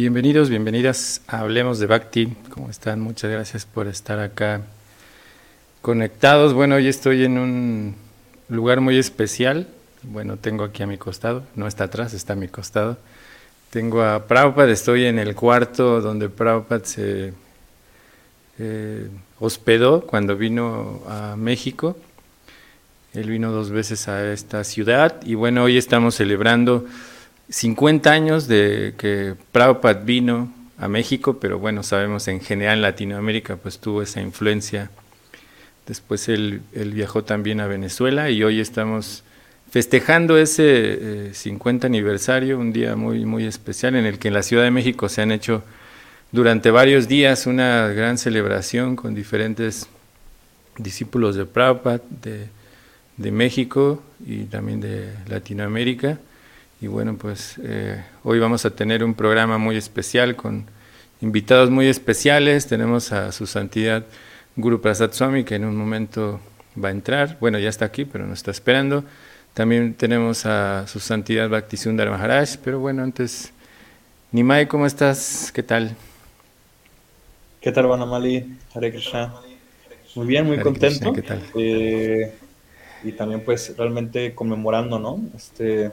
Bienvenidos, bienvenidas a Hablemos de Bhakti. ¿Cómo están? Muchas gracias por estar acá conectados. Bueno, hoy estoy en un lugar muy especial. Bueno, tengo aquí a mi costado, no está atrás, está a mi costado. Tengo a Prabhupada, estoy en el cuarto donde Prabhupada se eh, hospedó cuando vino a México. Él vino dos veces a esta ciudad y bueno, hoy estamos celebrando 50 años de que Prabhupada vino a México, pero bueno, sabemos en general en Latinoamérica pues tuvo esa influencia. Después él, viajó también a Venezuela y hoy estamos festejando ese 50 eh, aniversario, un día muy, muy especial en el que en la Ciudad de México se han hecho durante varios días una gran celebración con diferentes discípulos de Prabhupada de, de México y también de Latinoamérica. Y bueno, pues eh, hoy vamos a tener un programa muy especial con invitados muy especiales. Tenemos a su santidad Guru Prasad Swami, que en un momento va a entrar. Bueno, ya está aquí, pero nos está esperando. También tenemos a su santidad Bhaktisundar Maharaj. Pero bueno, antes, Nimai, ¿cómo estás? ¿Qué tal? ¿Qué tal, Vanamali? Hare Krishna. Muy bien, muy contento. ¿Qué tal? Eh, y también, pues, realmente conmemorando, ¿no? Este,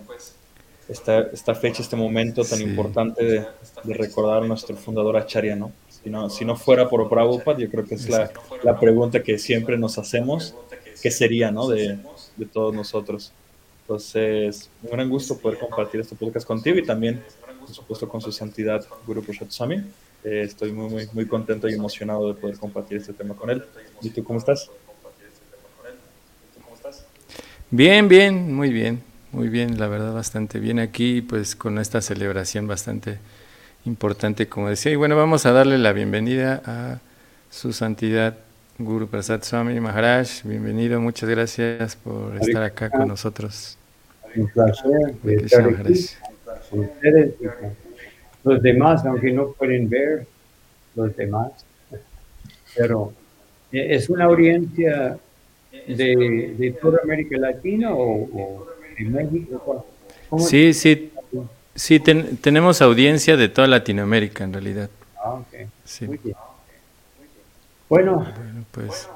esta, esta fecha, este momento tan importante de, de, recordar a nuestro fundador Acharya, ¿no? Si no, si no fuera por Prabhupada, yo creo que es la, la pregunta que siempre nos hacemos, ¿qué sería, ¿no? De, de todos nosotros. Entonces, un gran gusto poder compartir este podcast contigo y también, por supuesto, con su santidad Guru Prasad Swami. Eh, estoy muy, muy, muy contento y emocionado de poder compartir este tema con él. ¿Y tú cómo estás? Bien, bien, muy bien. Muy bien, la verdad, bastante bien aquí, pues con esta celebración bastante importante, como decía. Y bueno, vamos a darle la bienvenida a su santidad Guru Prasad Swami Maharaj. Bienvenido, muchas gracias por estar acá con nosotros. Un placer estar aquí con ustedes y con los demás, aunque no pueden ver los demás. Pero es una audiencia de, de toda América Latina o Sí, sí, sí, tenemos audiencia de toda Latinoamérica en realidad. Ah, Sí. Bueno, pues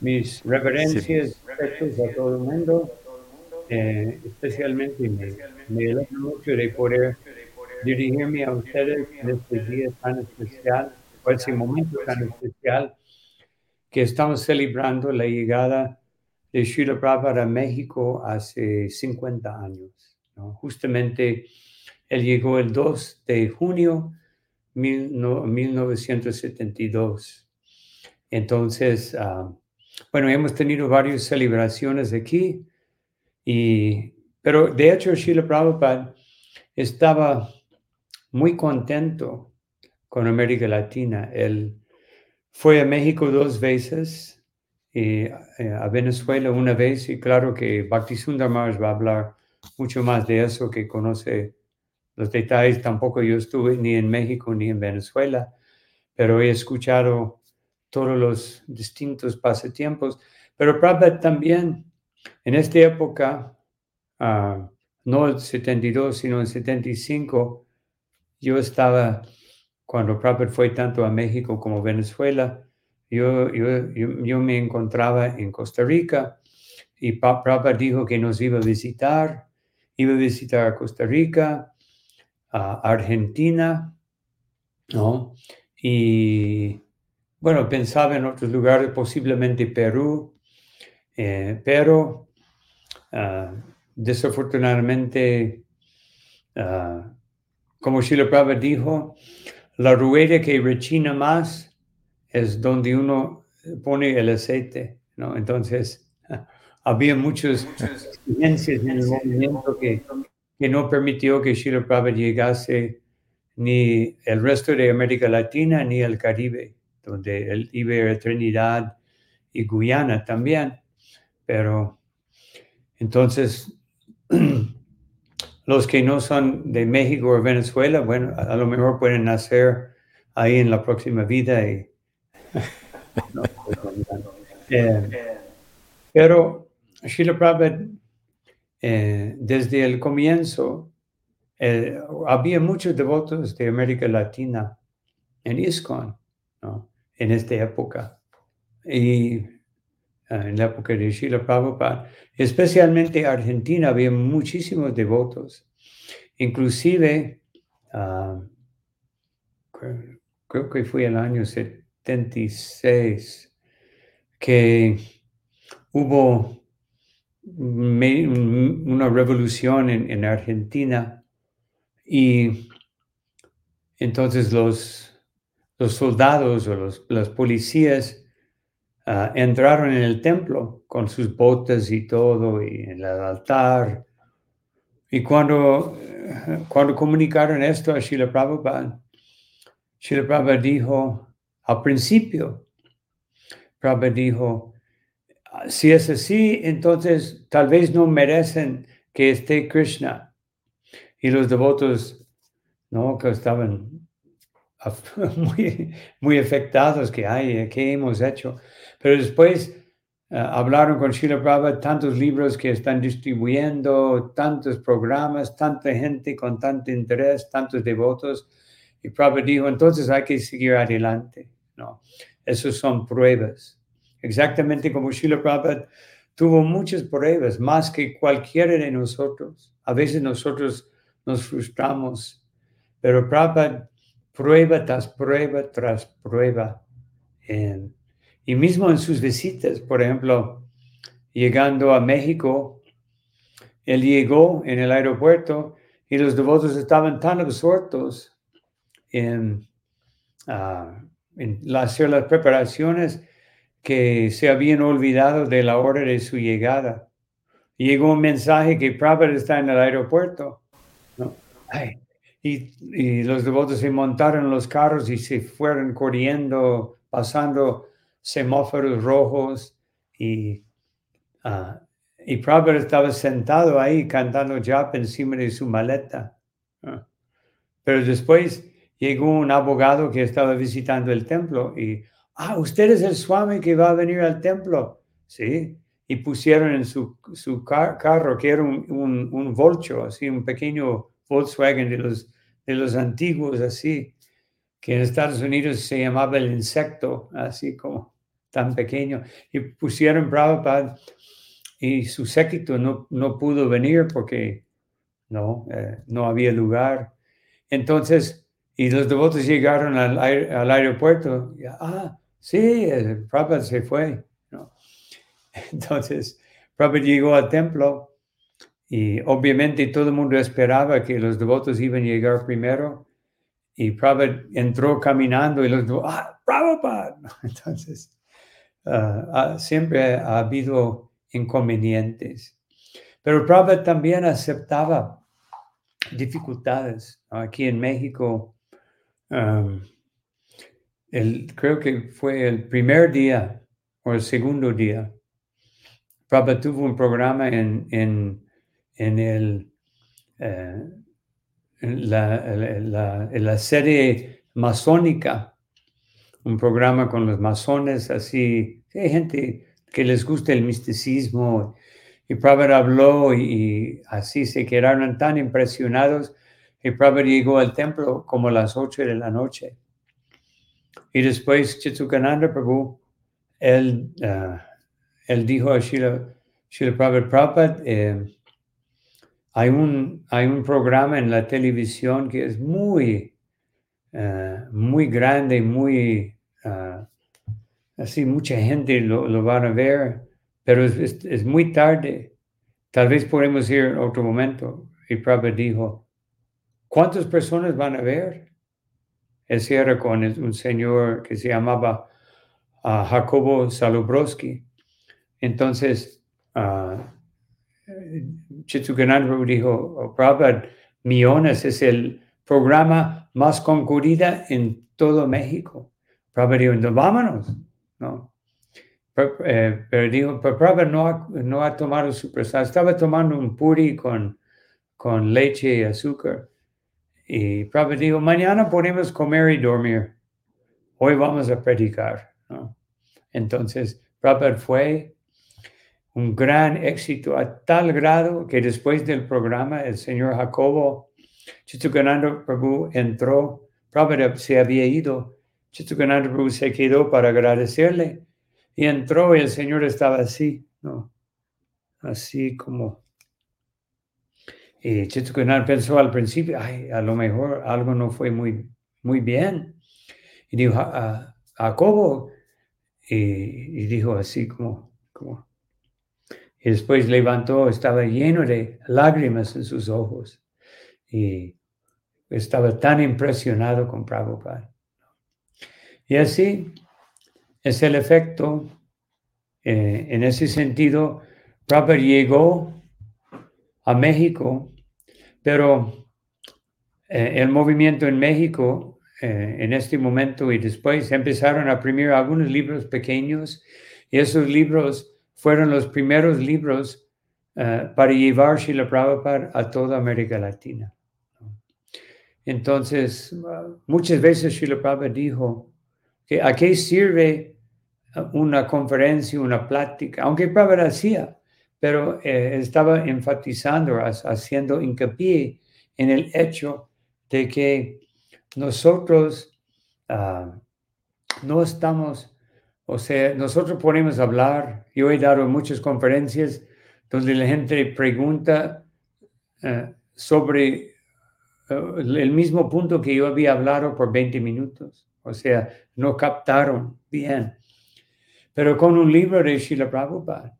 mis reverencias a todo el mundo, eh, especialmente me, me alegra mucho de poder dirigirme a ustedes en este día tan especial, o ese momento tan especial que estamos celebrando la llegada de Srila Prabhupada a México hace 50 años. Justamente él llegó el 2 de junio de 1972. Entonces, ah, bueno, hemos tenido varias celebraciones aquí, y, pero de hecho Srila Prabhupada estaba muy contento con América Latina. Él fue a México dos veces eh, a Venezuela una vez y claro que Bhakti Sundar va a hablar mucho más de eso, que conoce los detalles. Tampoco yo estuve ni en México ni en Venezuela, pero he escuchado todos los distintos pasatiempos. Pero Prabhupada también, en esta época, uh, no el 72, sino en 75, yo estaba, cuando Prabhupada fue tanto a México como a Venezuela, yo, yo, yo, me encontraba en Costa Rica y Papa dijo que nos iba a visitar, iba a visitar a Costa Rica, a Argentina, ¿no? Y bueno, pensaba en otros lugares, posiblemente Perú, eh, pero uh, desafortunadamente, uh, como Shila Prabhupada dijo, la rueda que rechina más es donde uno pone el aceite, ¿no? Entonces, había muchas exigencias en el movimiento que, que no permitió que Shila Prabhupada llegase ni el resto de América Latina ni el Caribe, donde él iba a Trinidad y Guyana también. Pero entonces, los que no son de México o Venezuela, bueno, a, lo mejor pueden nacer ahí en la próxima vida y eh, pero Srila Prabhupada, eh, desde el comienzo, eh, había muchos devotos de América Latina en ISKCON, ¿no? En esta época. Y eh, en la época de Srila Prabhupada, especialmente Argentina, había muchísimos devotos. Inclusive, ah, creo que fue el año 76 que hubo una revolución en, Argentina y entonces los, los soldados o los, las policías ah, entraron en el templo con sus botas y todo y en el altar. Y cuando, cuando comunicaron esto a Srila Prabhupada, Prabhupada dijo al principio, Prabhupada dijo, si es así, entonces tal vez no merecen que esté Krishna. Y los devotos, ¿no? Que estaban muy, muy afectados, que, ay, ¿qué hemos hecho? Pero después eh, hablaron con Srila Prabhupada, tantos libros que están distribuyendo, tantos programas, tanta gente con tanto interés, tantos devotos. Y Prabhupada dijo, entonces hay que seguir adelante, ¿no? Esas son pruebas. Exactamente como Srila Prabhupada tuvo muchas pruebas, más que cualquiera de nosotros. A veces nosotros nos frustramos, pero Prabhupada prueba tras prueba tras prueba. y mismo en sus visitas, por ejemplo, llegando a México, él llegó en el aeropuerto y los devotos estaban tan absortos en, ah, hacer las preparaciones que se habían olvidado de la hora de su llegada. Llegó un mensaje que Prabhupada está en el aeropuerto. y, los devotos se montaron en los carros y se fueron corriendo, pasando semáforos rojos y, uh, estaba sentado ahí cantando japa encima de su maleta. Pero después llegó un abogado que estaba visitando el templo y ah, usted es el Swami que va a venir al templo, ¿sí? Y pusieron en su, su carro, que era un, un, un, Volcho, así, un pequeño Volkswagen de los, de los antiguos, así, que en Estados Unidos se llamaba el insecto, así como tan pequeño. Y pusieron Prabhupada y su séquito no, no pudo venir porque no, eh, no había lugar. Entonces, y los devotos llegaron al, al aeropuerto. Y, ah, Sí, el Prabhupada se fue. ¿no? Entonces, Prabhupada llegó al templo y obviamente todo el mundo esperaba que los devotos iban a llegar primero. Y Prabhupada entró caminando y los devotos, ¡ah, Prabhupada! Entonces, uh, siempre ha habido inconvenientes. Pero Prabhupada también aceptaba dificultades. Aquí en México, um, creo que fue el primer día o el segundo día, Papa tuvo un programa en, en, en el, eh, la, la, serie masónica, un programa con los masones, así, hay gente que les gusta el misticismo, y Prabhupada habló y, así se quedaron tan impresionados, y Prabhupada llegó al templo como a las ocho de la noche y después Chitsukananda Prabhu, él, uh, él dijo a Srila, Prabhupada, Prabhupada eh, hay, un, hay un programa en la televisión que es muy, uh, muy grande, muy, uh, así mucha gente lo, lo van a ver, pero es, es, es, muy tarde. Tal vez podemos ir en otro momento. Y Prabhupada dijo, ¿cuántas personas van a ver? Ese era con un señor que se llamaba uh, Jacobo Salubroski. Entonces, uh, dijo, oh, Prabhupada, Millones es el programa más concurrido en todo México. Prabhupada dijo, vámonos. ¿no? Eh, pero, dijo, pero Prabhupada no ha, no ha tomado su prasad. Estaba tomando un puri con, con leche y azúcar. Y Prabhupada dijo, mañana podemos comer y dormir. Hoy vamos a predicar. Entonces, Prabhupada fue un gran éxito a tal grado que después del programa el señor Jacobo Chittagananda Prabhu entró, Prabhupada se había ido, Chittagananda Prabhu se quedó para agradecerle y entró y el Señor estaba así, ¿no? Así como... Y Chittagananda pensó al principio, ay, a lo mejor algo no fue muy, muy bien. Y dijo, a, Jacobo, y, y, dijo así como, como... Y después levantó, estaba lleno de lágrimas en sus ojos. Y estaba tan impresionado con Prabhupada. Y así es el efecto. Eh, en ese sentido, Prabhupada llegó a México, pero eh, el movimiento en México eh, en este momento y después empezaron a imprimir algunos libros pequeños y esos libros fueron los primeros libros para llevar Srila Prabhupada a toda América Latina. Entonces, muchas veces Srila Prabhupada dijo que a qué sirve una conferencia, una plática, aunque Prabhupada hacía, pero eh, estaba enfatizando, haciendo hincapié en el hecho de que nosotros ah, no estamos, o sea, nosotros podemos hablar, yo he dado muchas conferencias donde la gente pregunta eh, sobre el mismo punto que yo había hablado por 20 minutos. O sea, no captaron bien. Pero con un libro de Srila Prabhupada.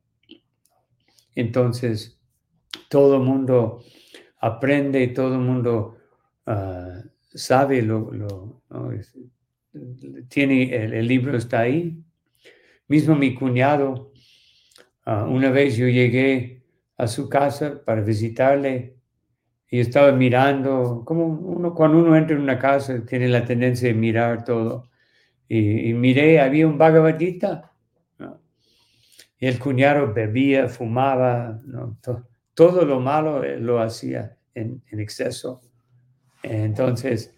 Entonces, todo el mundo aprende, todo el mundo ah, sabe lo, lo tiene el, libro está ahí. Mismo mi cuñado, ah, una vez yo llegué a su casa para visitarle y estaba mirando, como uno, cuando uno entra en una casa tiene la tendencia de mirar todo. Y, miré, había un Bhagavad Gita. El cuñado bebía, fumaba, todo, lo malo eh, lo hacía en, exceso. Entonces,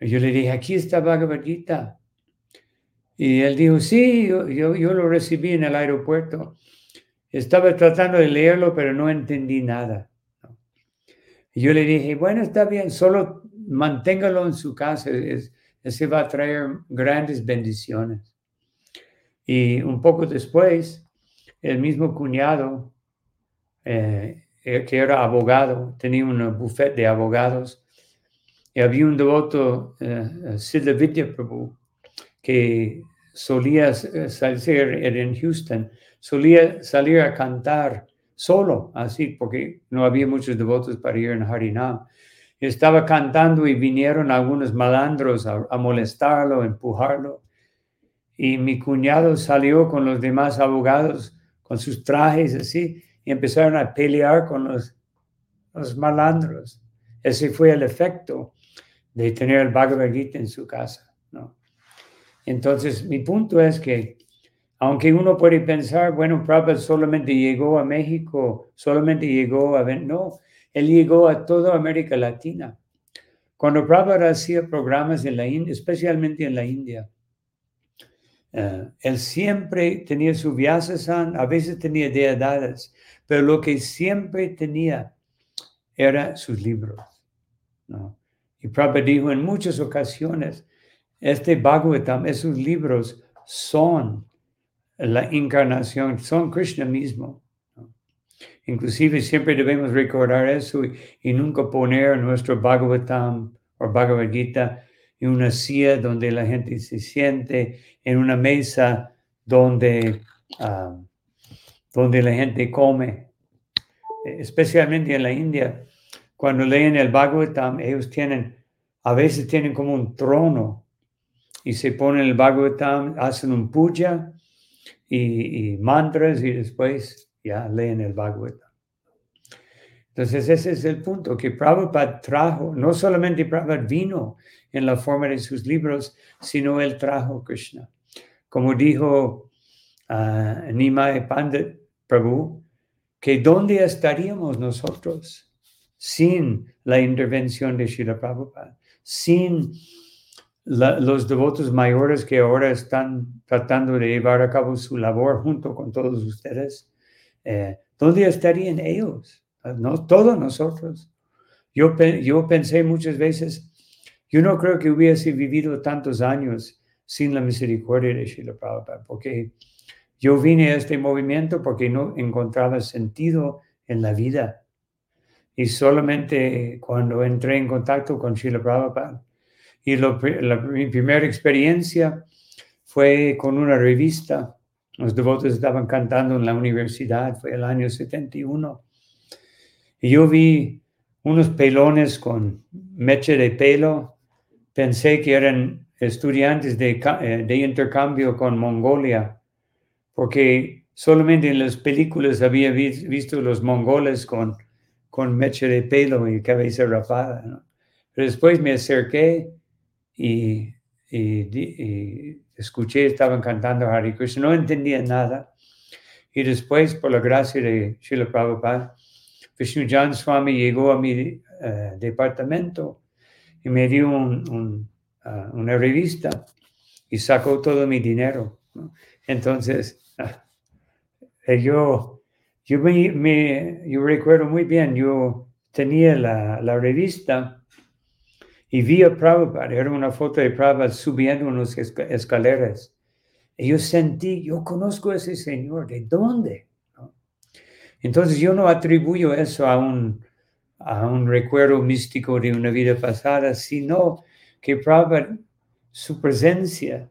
yo le dije, aquí está Bhagavad. Y él dijo, sí, yo, yo lo recibí en el aeropuerto. Estaba tratando de leerlo, pero no entendí nada. Y yo le dije, bueno, está bien, solo manténgalo en su casa, es, ese va a traer grandes bendiciones. Y un poco después, el mismo cuñado, eh, eh, que era abogado, tenía un buffet de abogados, y había un devoto, uh, Siddha Vidya Prabhu, que solía salir en Houston, solía salir a cantar solo, así, porque no había muchos devotos para ir en Harinam. Estaba cantando y vinieron algunos malandros a, molestarlo, a empujarlo. Y mi cuñado salió con los demás abogados, con sus trajes así, y empezaron a pelear con los, los malandros. Ese fue el efecto de tener el Bhagavad Gita en su casa. ¿no? Entonces, mi punto es que aunque uno puede pensar, bueno, Prabhupada solamente llegó a México, solamente llegó a... No, él llegó a toda América Latina. Cuando Prabhupada hacía programas en la India, especialmente en la India, eh, él siempre tenía su Vyasasan, a veces tenía deidades, pero lo que siempre tenía era sus libros. ¿no? Y Prabhupada dijo en muchas ocasiones, este Bhagavatam, esos libros son la encarnación, son Krishna mismo. Inclusive siempre debemos recordar eso y, nunca poner nuestro Bhagavatam o Bhagavad Gita en una silla donde la gente se siente, en una mesa donde, ah, donde la gente come. Especialmente en la India, cuando leen el Bhagavatam, ellos tienen, a veces tienen como un trono y se ponen el Bhagavatam, hacen un puja y, mantras y después ya leen el Bhagavatam. Entonces ese es el punto, que Prabhupada trajo, no solamente Prabhupada vino en la forma de sus libros, sino él trajo Krishna. Como dijo uh, Nimai Pandit Prabhu, que ¿dónde estaríamos nosotros sin la intervención de Srila Prabhupada? Sin los devotos mayores que ahora están tratando de llevar a cabo su labor junto con todos ustedes, eh, ¿dónde estarían ellos? No todos nosotros. yo, yo pensé muchas veces, yo no creo que hubiese vivido tantos años sin la misericordia de Srila Prabhupada, porque yo vine a este movimiento porque no encontraba sentido en la vida. Y solamente cuando entré en contacto con Srila Prabhupada, y la, mi primera experiencia fue con una revista. Los devotos estaban cantando en la universidad, fue el año 71. Y yo vi unos pelones con mecha de pelo. Pensé que eran estudiantes de, eh, de intercambio con Mongolia porque solamente en las películas había visto los mongoles con, con mecha de pelo y cabeza rapada. Pero después me acerqué y, escuché, estaban cantando Hare Krishna, no entendía nada. Y después, por la gracia de Srila Prabhupada, Vishnu Jan Swami llegó a mi eh, departamento y me dio ah, una revista y sacó todo mi dinero. Entonces, eh, yo, yo, me, yo recuerdo muy bien, yo tenía la, la, revista y vi a Prabhupada, era una foto de Prabhupada subiendo unas escaleras. Y yo sentí, yo conozco a ese señor, ¿de dónde? Entonces yo no atribuyo eso a un, a un recuerdo místico de una vida pasada, sino que Prabhupada, su presencia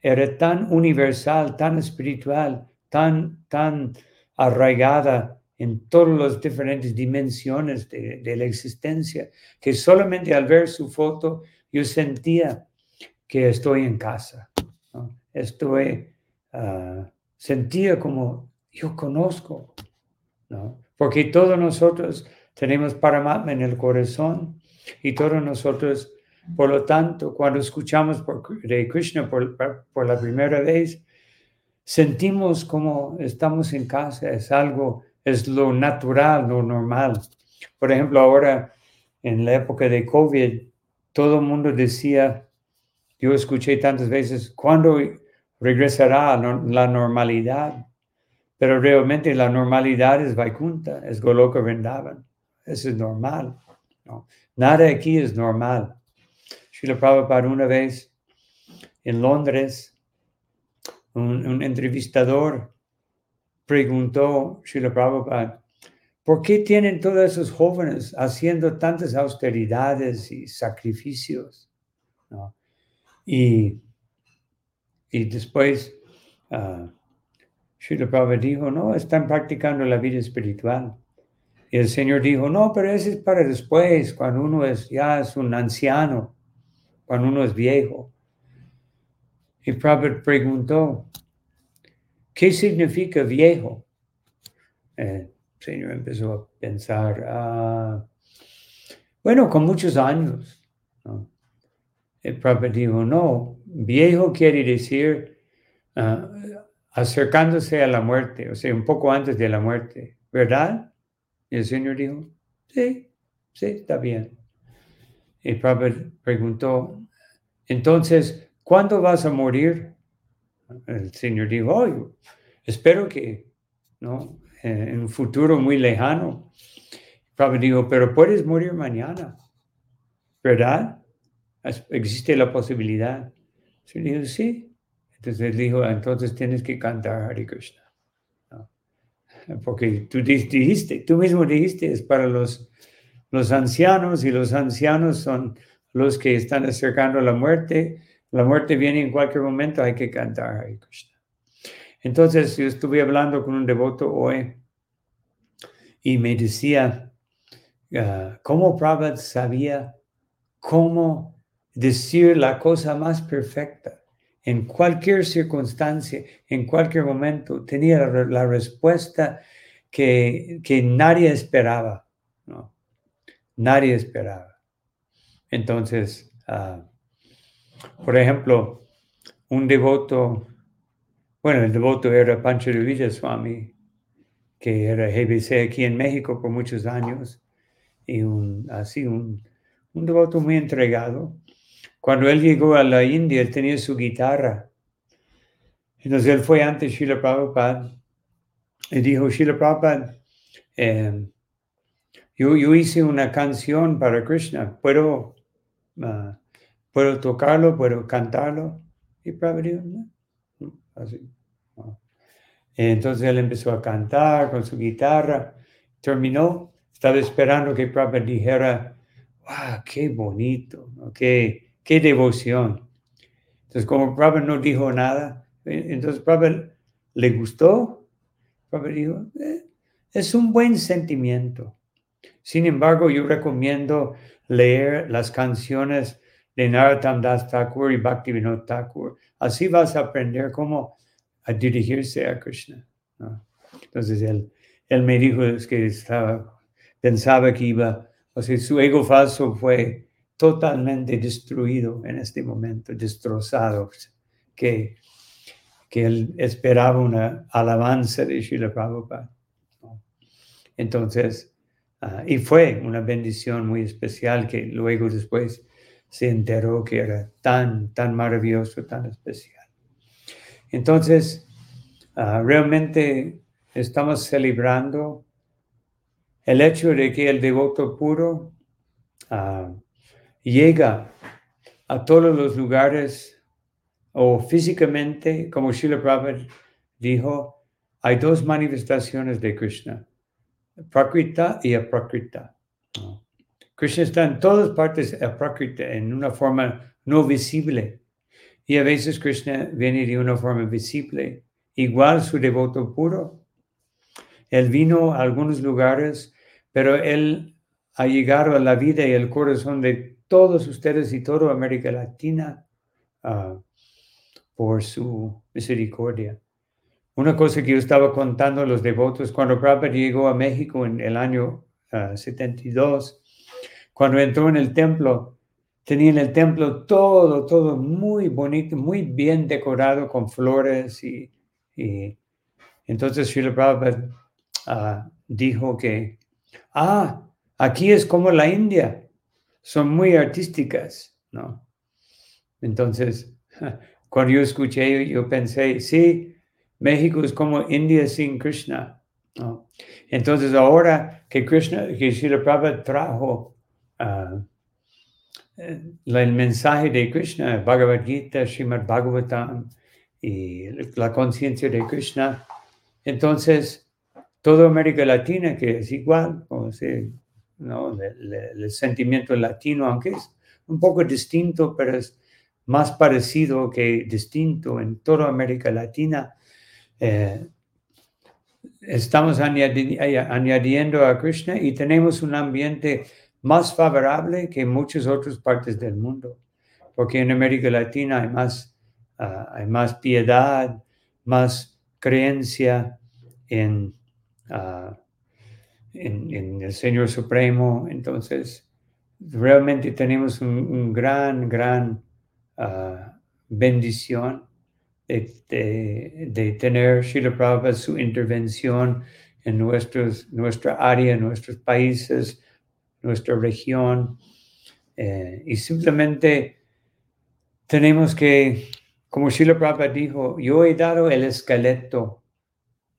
era tan universal, tan espiritual, tan, tan arraigada en todas las diferentes dimensiones de, la existencia, que solamente al ver su foto yo sentía que estoy en casa. Estoy, ah, sentía como yo conozco, ¿no? porque todos nosotros tenemos Paramatma en el corazón y todos nosotros, por lo tanto, cuando escuchamos de Krishna por, por la primera vez, sentimos como estamos en casa, es algo, es lo natural, lo normal. Por ejemplo, ahora en la época de COVID, todo el mundo decía, yo escuché tantas veces, ¿cuándo regresará la normalidad? Pero realmente la normalidad es Vaikunta, es Goloka Vrindavan. Eso es normal. ¿no? Nada aquí es normal. Srila Prabhupada una vez en Londres un, entrevistador preguntó, Srila Prabhupada, ¿por qué tienen todos esos jóvenes haciendo tantas austeridades y sacrificios? Y, y después uh, Srila Prabhupada dijo, no, están practicando la vida espiritual. Y el Señor dijo, no, pero eso es para después, cuando uno es, ya es un anciano, cuando uno es viejo. Y Prabhupada preguntó, ¿qué significa viejo? El Señor empezó a pensar, ah, bueno, con muchos años. El Prabhupada dijo, no, viejo quiere decir ah, acercándose a la muerte, o sea, un poco antes de la muerte, ¿verdad? Y el Señor dijo, sí, sí, está bien. Y Prabhupada preguntó, entonces, ¿cuándo vas a morir? El Señor dijo, espero que, ¿no? En un futuro muy lejano. Prabhupada dijo, pero puedes morir mañana, ¿verdad? Existe la posibilidad. El dijo, sí. Entonces dijo, entonces tienes que cantar Hare Krishna. Porque tú dijiste, tú mismo dijiste, es para los, los ancianos y los ancianos son los que están acercando a la muerte la muerte viene en cualquier momento, hay que cantar Hare Krishna. Entonces yo estuve hablando con un devoto hoy y me decía uh, cómo Prabhupada sabía cómo decir la cosa más perfecta en cualquier circunstancia, en cualquier momento. Tenía la, respuesta que, nadie esperaba. ¿no? Nadie esperaba. Entonces, uh, por ejemplo, un devoto, bueno, el devoto era Pancho de Villaswami, que era GBC aquí en México por muchos años, y así un devoto muy entregado. Cuando él llegó a la India, él tenía su guitarra. Entonces él fue ante Srila Prabhupada y dijo, Srila Prabhupada, eh, yo, yo hice una canción para Krishna, ¿puedo, ah, ¿puedo tocarlo? ¿Puedo cantarlo? Y Prabhupada dijo, así. Entonces él empezó a cantar con su guitarra, terminó, estaba esperando que Prabhupada dijera, wow, qué bonito, qué, qué devoción. Entonces como Prabhupada no dijo nada, eh, entonces Prabhupada le gustó, Prabhupada dijo, eh, es un buen sentimiento. Sin embargo, yo recomiendo leer las canciones de Narottam Das Thakur y Bhaktivinoda Thakur. Así vas a aprender cómo a dirigirse a Krishna. Entonces él, él me dijo que estaba, pensaba que iba, o sea, su ego falso fue totalmente destruido en este momento, destrozado, que, que él esperaba una alabanza de Srila Prabhupada. Entonces, ah, y fue una bendición muy especial que luego después se enteró que era tan, tan maravilloso, tan especial. Entonces, ah, realmente estamos celebrando el hecho de que el devoto puro ah, llega a todos los lugares o físicamente, como Srila Prabhupada dijo, hay dos manifestaciones de Krishna, Prakrita y Aprakrita. Krishna está en todas partes, Aprakrita, en una forma no visible. Y a veces Krishna viene de una forma visible. Igual su devoto puro. Él vino a algunos lugares, pero él ha llegado a la vida y el corazón de todos ustedes y toda América Latina ah, por su misericordia. Una cosa que yo estaba contando a los devotos, cuando Prabhupada llegó a México en el año 72, ah, cuando entró en el templo, Tenían el templo todo, todo muy bonito, muy bien decorado con flores y, entonces Srila Prabhupada ah, dijo que, ah, aquí es como la India, son muy artísticas, ¿no? Entonces, cuando yo escuché, yo pensé, sí, México es como India sin Krishna, ¿no? Entonces ahora que Krishna, que Srila Prabhupada trajo uh, el mensaje de Krishna, Bhagavad Gita, Srimad Bhagavatam y la conciencia de Krishna. Entonces, toda América Latina, que es igual, o ¿no? el, sentimiento latino, aunque es un poco distinto, pero es más parecido que distinto en toda América Latina. Eh, estamos añadiendo a Krishna y tenemos un ambiente más favorable que en muchas otras partes del mundo, porque en América Latina hay más, ah, hay más piedad, más creencia en, ah, en, el Señor Supremo. Entonces, realmente tenemos un, gran, gran ah, bendición de, de, tener Srila Prabhupada su intervención en nuestros, nuestra área, en nuestros países, nuestra región. Eh, y simplemente tenemos que, como Srila Prabhupada dijo, yo he dado el esqueleto,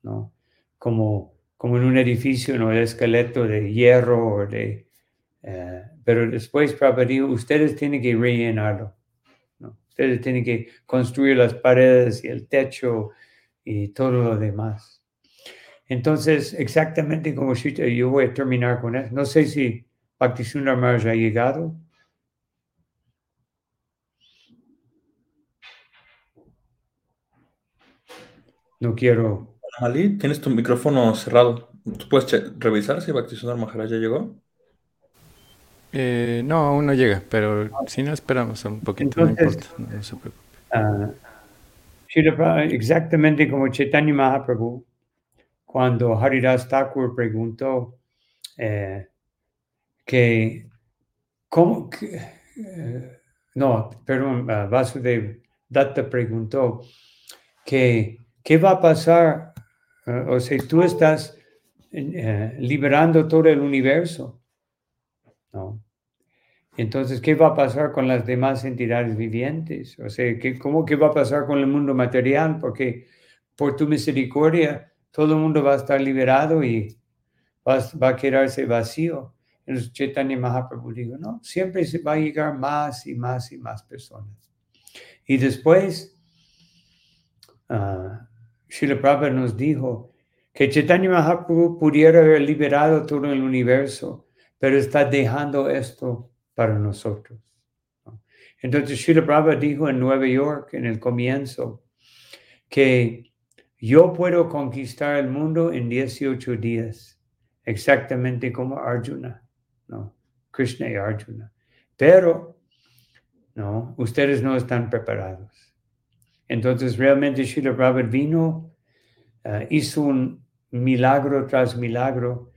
¿no? Como, como en un edificio, ¿no? El esqueleto de hierro o de... Eh, pero después Prabhupada dijo, ustedes tienen que rellenarlo, ¿no? Ustedes tienen que construir las paredes y el techo y todo lo demás. Entonces, exactamente como yo voy a terminar con eso. No sé si Bhaktisundar Maharaj ha llegado. No quiero. Ali, tienes tu micrófono cerrado. ¿Tú puedes revisar si Bhaktisundar Maharaj ya llegó? Eh, no, aún no llega, pero si no esperamos un poquito, no importa, no, se preocupe. Uh, exactamente como Chaitanya Mahaprabhu, cuando Haridas Thakur preguntó, eh, que, ¿cómo? Eh, no, perdón, uh, Vasudev Datta preguntó que, ¿qué va a pasar? Uh, o sea, tú estás uh, liberando todo el universo, ¿no? Entonces, ¿qué va a pasar con las demás entidades vivientes? O sea, ¿qué, ¿cómo que va a pasar con el mundo material? Porque por tu misericordia todo el mundo va a estar liberado y va, a quedarse vacío. Entonces Chaitanya Mahaprabhu dijo, no, siempre se va a llegar más y más y más personas. Y después, uh, Srila Prabhupada nos dijo que Chaitanya Mahaprabhu pudiera haber liberado todo el universo, pero está dejando esto para nosotros. Entonces Srila Prabhupada dijo en Nueva York, en el comienzo, que yo puedo conquistar el mundo en 18 días, exactamente como Arjuna, ¿no? Krishna y Arjuna. Pero, no, ustedes no están preparados. Entonces, realmente Srila Prabhupada vino, eh, hizo un milagro tras milagro,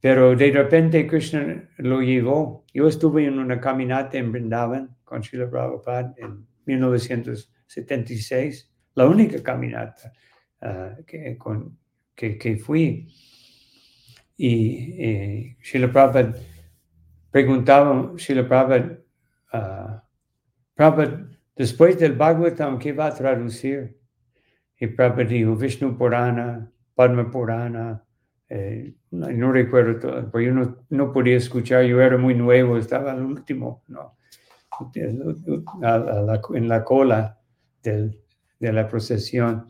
pero de repente Krishna lo llevó. Yo estuve en una caminata en Brindavan con Srila Prabhupada en 1976, la única caminata uh, que, con, que, que, fui. Y eh, Srila Prabhupada preguntaba, Srila Prabhupada, uh, Prabhupada, después del Bhagavatam, ¿qué va a traducir? Y Prabhupada dijo, Vishnu Purana, Padma Purana, eh, no, recuerdo todo, porque yo no, no, podía escuchar, yo era muy nuevo, estaba al último, ¿no? en la cola del, de la procesión.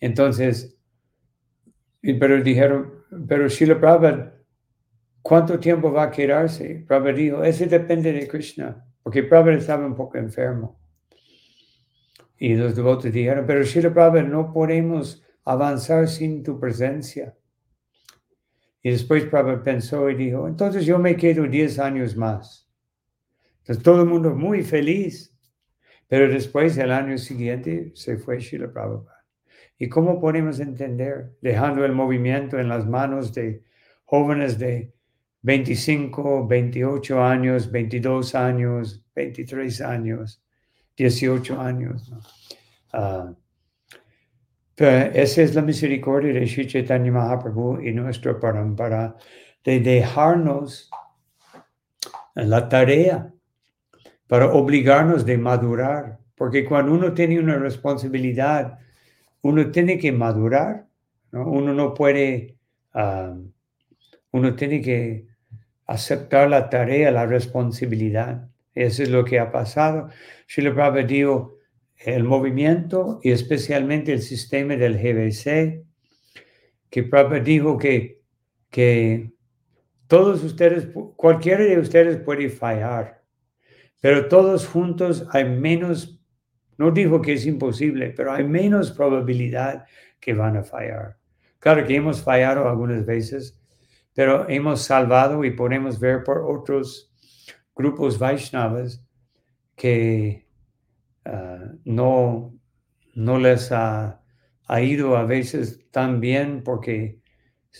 Entonces, pero dijeron, pero Srila Prabhupada, ¿cuánto tiempo va a quedarse? Prabhupada dijo, ese depende de Krishna, porque Prabhupada estaba un poco enfermo. Y los devotos dijeron, pero Srila Prabhupada, no podemos avanzar sin tu presencia. Y después Prabhupada pensó y dijo, entonces yo me quedo 10 años más. Entonces todo el mundo muy feliz. Pero después, el año siguiente, se fue Srila Prabhupada. ¿Y cómo podemos entender? Dejando el movimiento en las manos de jóvenes de 25, 28 años, 22 años, 23 años, 18 años. Uh, esa es la misericordia de Sri Chaitanya Mahaprabhu y nuestro parampara de dejarnos la tarea para obligarnos de madurar, porque cuando uno tiene una responsabilidad, uno tiene que madurar, ¿no? uno no puede, uno tiene que aceptar la tarea, la responsabilidad. Eso es lo que ha pasado. Srila Prabhupada dijo, el movimiento y especialmente el sistema del GBC, que Prabhupada dijo que, que todos ustedes, cualquiera de ustedes puede fallar, pero todos juntos hay menos, no dijo que es imposible, pero hay menos probabilidad que van a fallar. Claro que hemos fallado algunas veces, pero hemos salvado y podemos ver por otros grupos Vaishnavas que ah, no, no les ha, ido a veces tan bien porque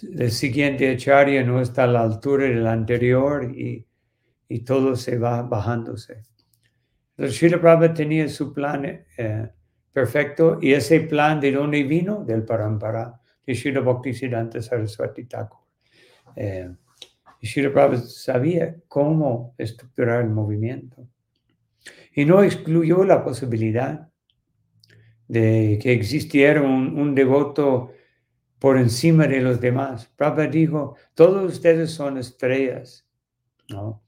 el siguiente acharya no está a la altura del anterior y y todo se va bajándose. Entonces, Srila Prabhupada tenía su plan eh, perfecto y ese plan de dónde vino? Del Parampara, de Srila Bhaktisiddhanta Saraswati Thakur. Eh, y sabía cómo estructurar el movimiento. Y no excluyó la posibilidad de que existiera un, devoto por encima de los demás. Prabhupada dijo, todos ustedes son estrellas, ¿no?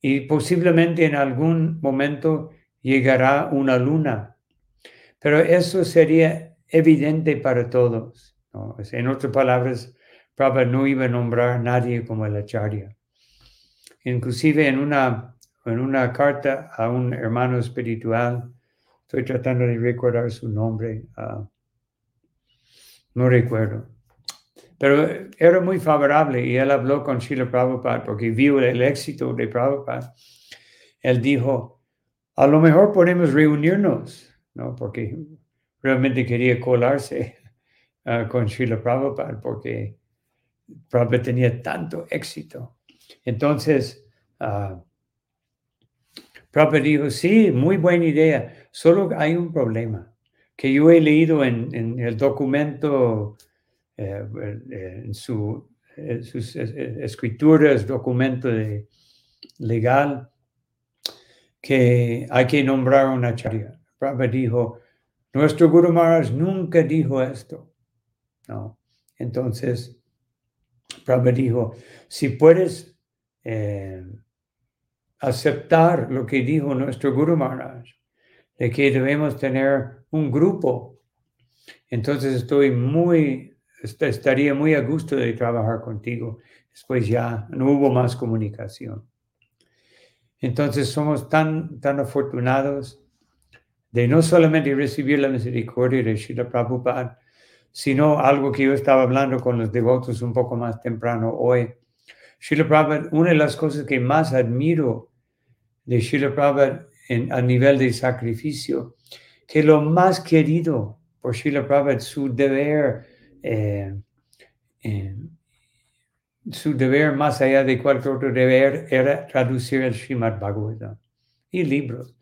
y posiblemente en algún momento llegará una luna. Pero eso sería evidente para todos. En otras palabras, Prabhupada no iba a nombrar a nadie como el acharya. Inclusive en una, en una carta a un hermano espiritual, estoy tratando de recordar su nombre, ah, no recuerdo, pero era muy favorable y él habló con Srila Prabhupada porque vio el éxito de Prabhupada. Él dijo, a lo mejor podemos reunirnos, ¿no? Porque realmente quería colarse uh, con Srila Prabhupada porque Prabhupada tenía tanto éxito. Entonces, uh, Prabhupada dijo, sí, muy buena idea, solo hay un problema que yo he leído en, en el documento eh, eh, en, su, sus escrituras, documento legal, que hay que nombrar una charla. Prabhupada dijo, nuestro Guru Maharaj nunca dijo esto. ¿no? Entonces, Prabhupada dijo, si puedes eh, aceptar lo que dijo nuestro Guru Maharaj, de que debemos tener un grupo, entonces estoy muy, estaría muy a gusto de trabajar contigo. Después ya no hubo más comunicación. Entonces somos tan, tan afortunados de no solamente recibir la misericordia de Srila Prabhupada, sino algo que yo estaba hablando con los devotos un poco más temprano hoy. Srila Prabhupada, una de las cosas que más admiro de Srila Prabhupada a nivel de sacrificio, que lo más querido por Srila Prabhupada, su deber, eh, eh, su deber más allá de cualquier otro deber era traducir el Srimad Bhagavatam y libros.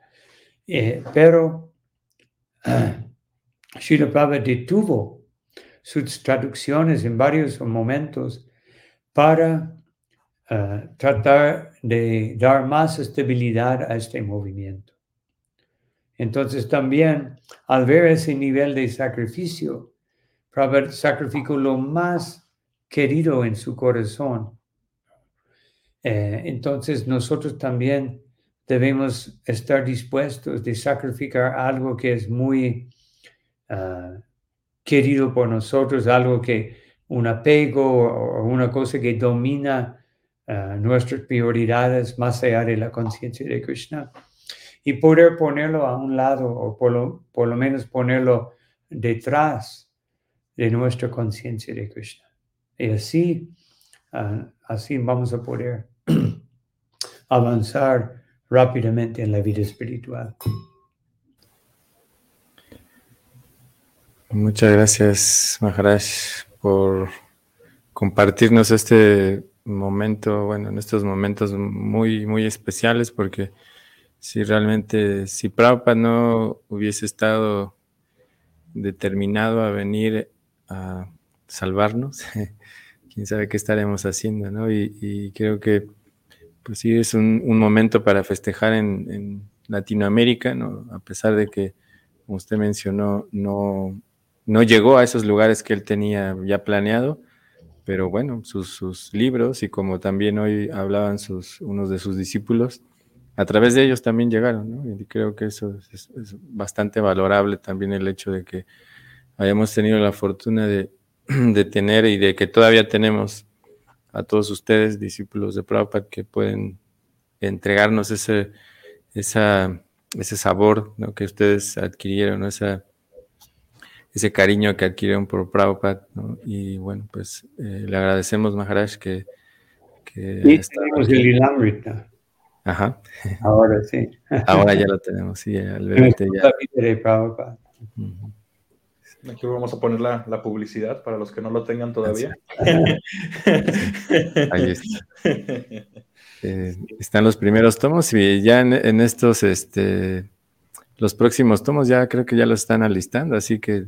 Eh, pero Srila Prabhupada detuvo sus traducciones en varios momentos para uh, tratar de dar más estabilidad a este movimiento. Entonces también al ver ese nivel de sacrificio, Prabhupada sacrificó lo más querido en su corazón. Eh, entonces nosotros también debemos estar dispuestos de sacrificar algo que es muy uh, querido por nosotros, algo que un apego o una cosa que domina uh, nuestras prioridades más allá de la conciencia de Krishna y poder ponerlo a un lado o por lo, por lo menos ponerlo detrás de nuestra conciencia de Krishna. Y así, uh, así vamos a poder avanzar rápidamente en la vida espiritual. Muchas gracias, Maharaj, por compartirnos este momento, bueno, en estos momentos muy, muy especiales, porque si realmente, si Prabhupada no hubiese estado determinado a venir a salvarnos, quién sabe qué estaremos haciendo, ¿no? y creo que pues sí, es un, momento para festejar en, Latinoamérica, ¿no? A pesar de que, como usted mencionó, no, no llegó a esos lugares que él tenía ya planeado, pero bueno, sus, libros y como también hoy hablaban sus, unos de sus discípulos, a través de ellos también llegaron, ¿no? Y creo que eso es, bastante valorable también el hecho de que hayamos tenido la fortuna de, de tener y de que todavía tenemos a todos ustedes, discípulos de Prabhupada, que pueden entregarnos ese, ese sabor que ustedes adquirieron, esa, ese cariño que adquirieron por Prabhupada. Y bueno, pues eh, le agradecemos, Maharaj, que... que sí, tenemos el Ilamrita. Ajá. Ahora sí. Ahora ya lo tenemos, sí, al ya. De Prabhupada. Aquí vamos a poner la, publicidad para los que no lo tengan todavía. Ahí está. Eh, están los primeros tomos y ya en, estos, este, los próximos tomos ya creo que ya los están alistando, así que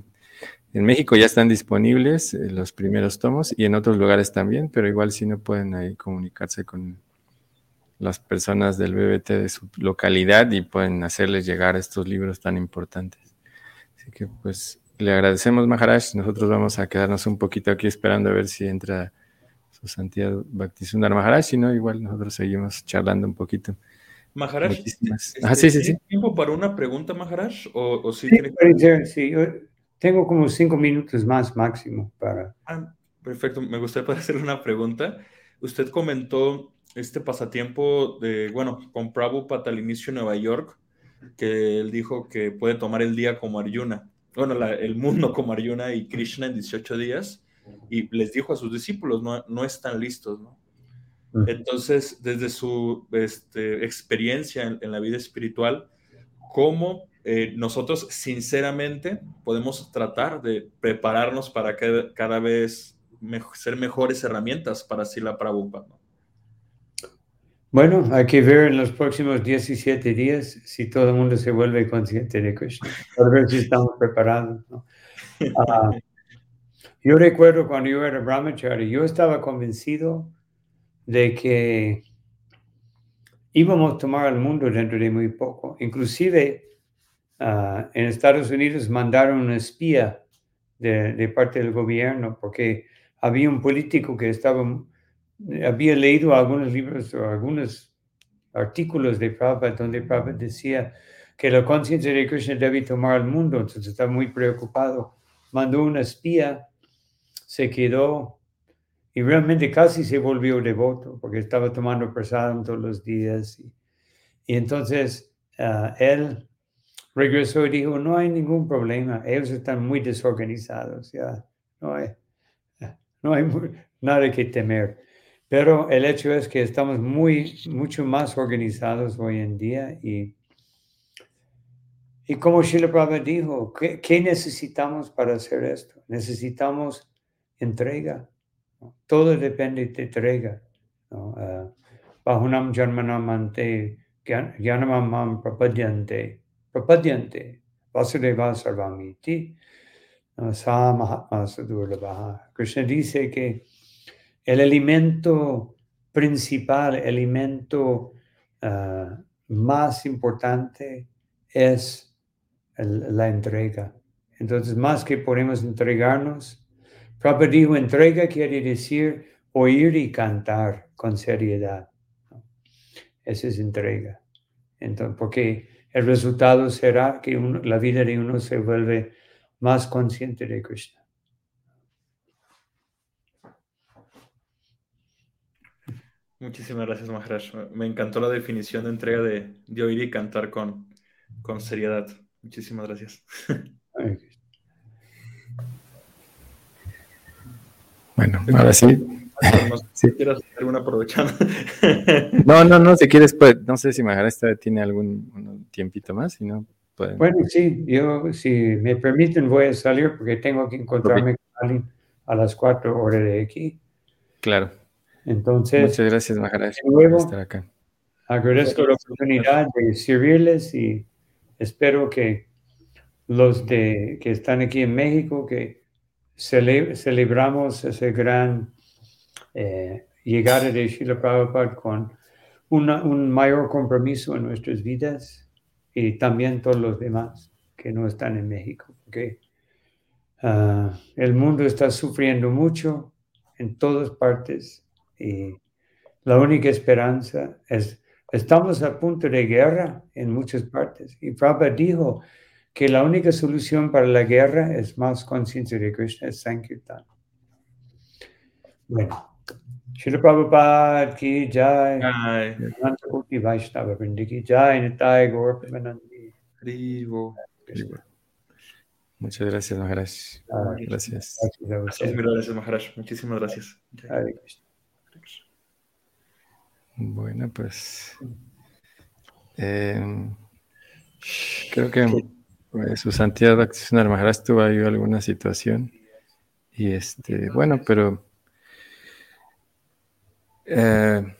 en México ya están disponibles eh, los primeros tomos y en otros lugares también, pero igual si no pueden ahí comunicarse con las personas del BBT de su localidad y pueden hacerles llegar estos libros tan importantes. Así que pues le agradecemos, Maharaj. Nosotros vamos a quedarnos un poquito aquí esperando a ver si entra su santidad Bhaktisundar Maharaj. Si no, igual nosotros seguimos charlando un poquito. Maharaj, este, sí, sí, sí. tiempo para una pregunta, Maharaj? ¿O, sí, sí, tengo como cinco minutos más máximo para... Ah, perfecto. Me gustaría poder hacerle una pregunta. Usted comentó este pasatiempo de, bueno, con Prabhupada al inicio en Nueva York, que él dijo que puede tomar el día como Arjuna bueno, el mundo como Arjuna y Krishna en 18 días y les dijo a sus discípulos, no, no están listos, ¿no? Entonces, desde su este, experiencia en, la vida espiritual, ¿cómo eh, nosotros sinceramente podemos tratar de prepararnos para que, cada vez ser mejores herramientas para Sila Prabhupada? ¿no? Bueno, hay que ver en los próximos 17 días si todo el mundo se vuelve consciente de Krishna, para ver si estamos preparados. Ah, yo recuerdo cuando yo era brahmachari, yo estaba convencido de que íbamos a tomar al mundo dentro de muy poco. Inclusive ah, en Estados Unidos mandaron un espía de, de, parte del gobierno porque había un político que estaba, había leído algunos libros o algunos artículos de Prabhupada donde Prabhupada decía que la conciencia de Krishna debe tomar el mundo, entonces estaba muy preocupado. Mandó una espía, se quedó y realmente casi se volvió devoto porque estaba tomando prasadam todos los días. Y, entonces ah, él regresó y dijo, no hay ningún problema, ellos están muy desorganizados, ya no hay, nada que temer. Pero el hecho es que estamos muy, mucho más organizados hoy en día y, y como Shila Prabhupada dijo, ¿qué, necesitamos para hacer esto? Necesitamos entrega. Todo depende de entrega. Bahunam Janmanamante, Gyanamamam Prapadyante, Prapadyante, Vasudeva Sarvamiti, Sa Mahatma Sadurlabha. Krishna dice que el alimento principal, el alimento ah, más importante es la entrega. Entonces, más que podemos entregarnos, Prabhupada dijo, entrega quiere decir oír y cantar con seriedad. Esa es entrega. Entonces, porque el resultado será que la vida de uno se vuelve más consciente de Krishna. Muchísimas gracias, Maharaj. Me encantó la definición de entrega de, oír y cantar con, con seriedad. Muchísimas gracias. Bueno, ahora sí. Si quieres hacer una aprovechando. No, no, no, si quieres, pues, no sé si Maharaj tiene algún tiempito más, si no, Bueno, sí, yo, si me permiten, voy a salir porque tengo que encontrarme con alguien a las cuatro horas de aquí. Claro. Entonces, muchas gracias, Maharaj, por estar acá. Agradezco la oportunidad de servirles y espero que los de, que están aquí en México, que celebramos ese gran eh, llegada de Srila Prabhupada con un mayor compromiso en nuestras vidas y también todos los demás que no están en México. porque ah, el mundo está sufriendo mucho en todas partes y la única esperanza es, estamos a punto de guerra en muchas partes. Y Prabhupada dijo que la única solución para la guerra es más conciencia de Krishna, es Sankirtan. Bueno, Srila Prabhupada ki jai, Ananta Koti Vaishnava Vrindi ki jai, Nitai Gaur Premanandi. Muchas gracias, Maharaj. Gracias. Muchas gracias, Maharaj. Muchísimas gracias. Bueno, pues eh, creo que pues, su santidad Maharaj tuvo ahí alguna situación y este, bueno, pero eh,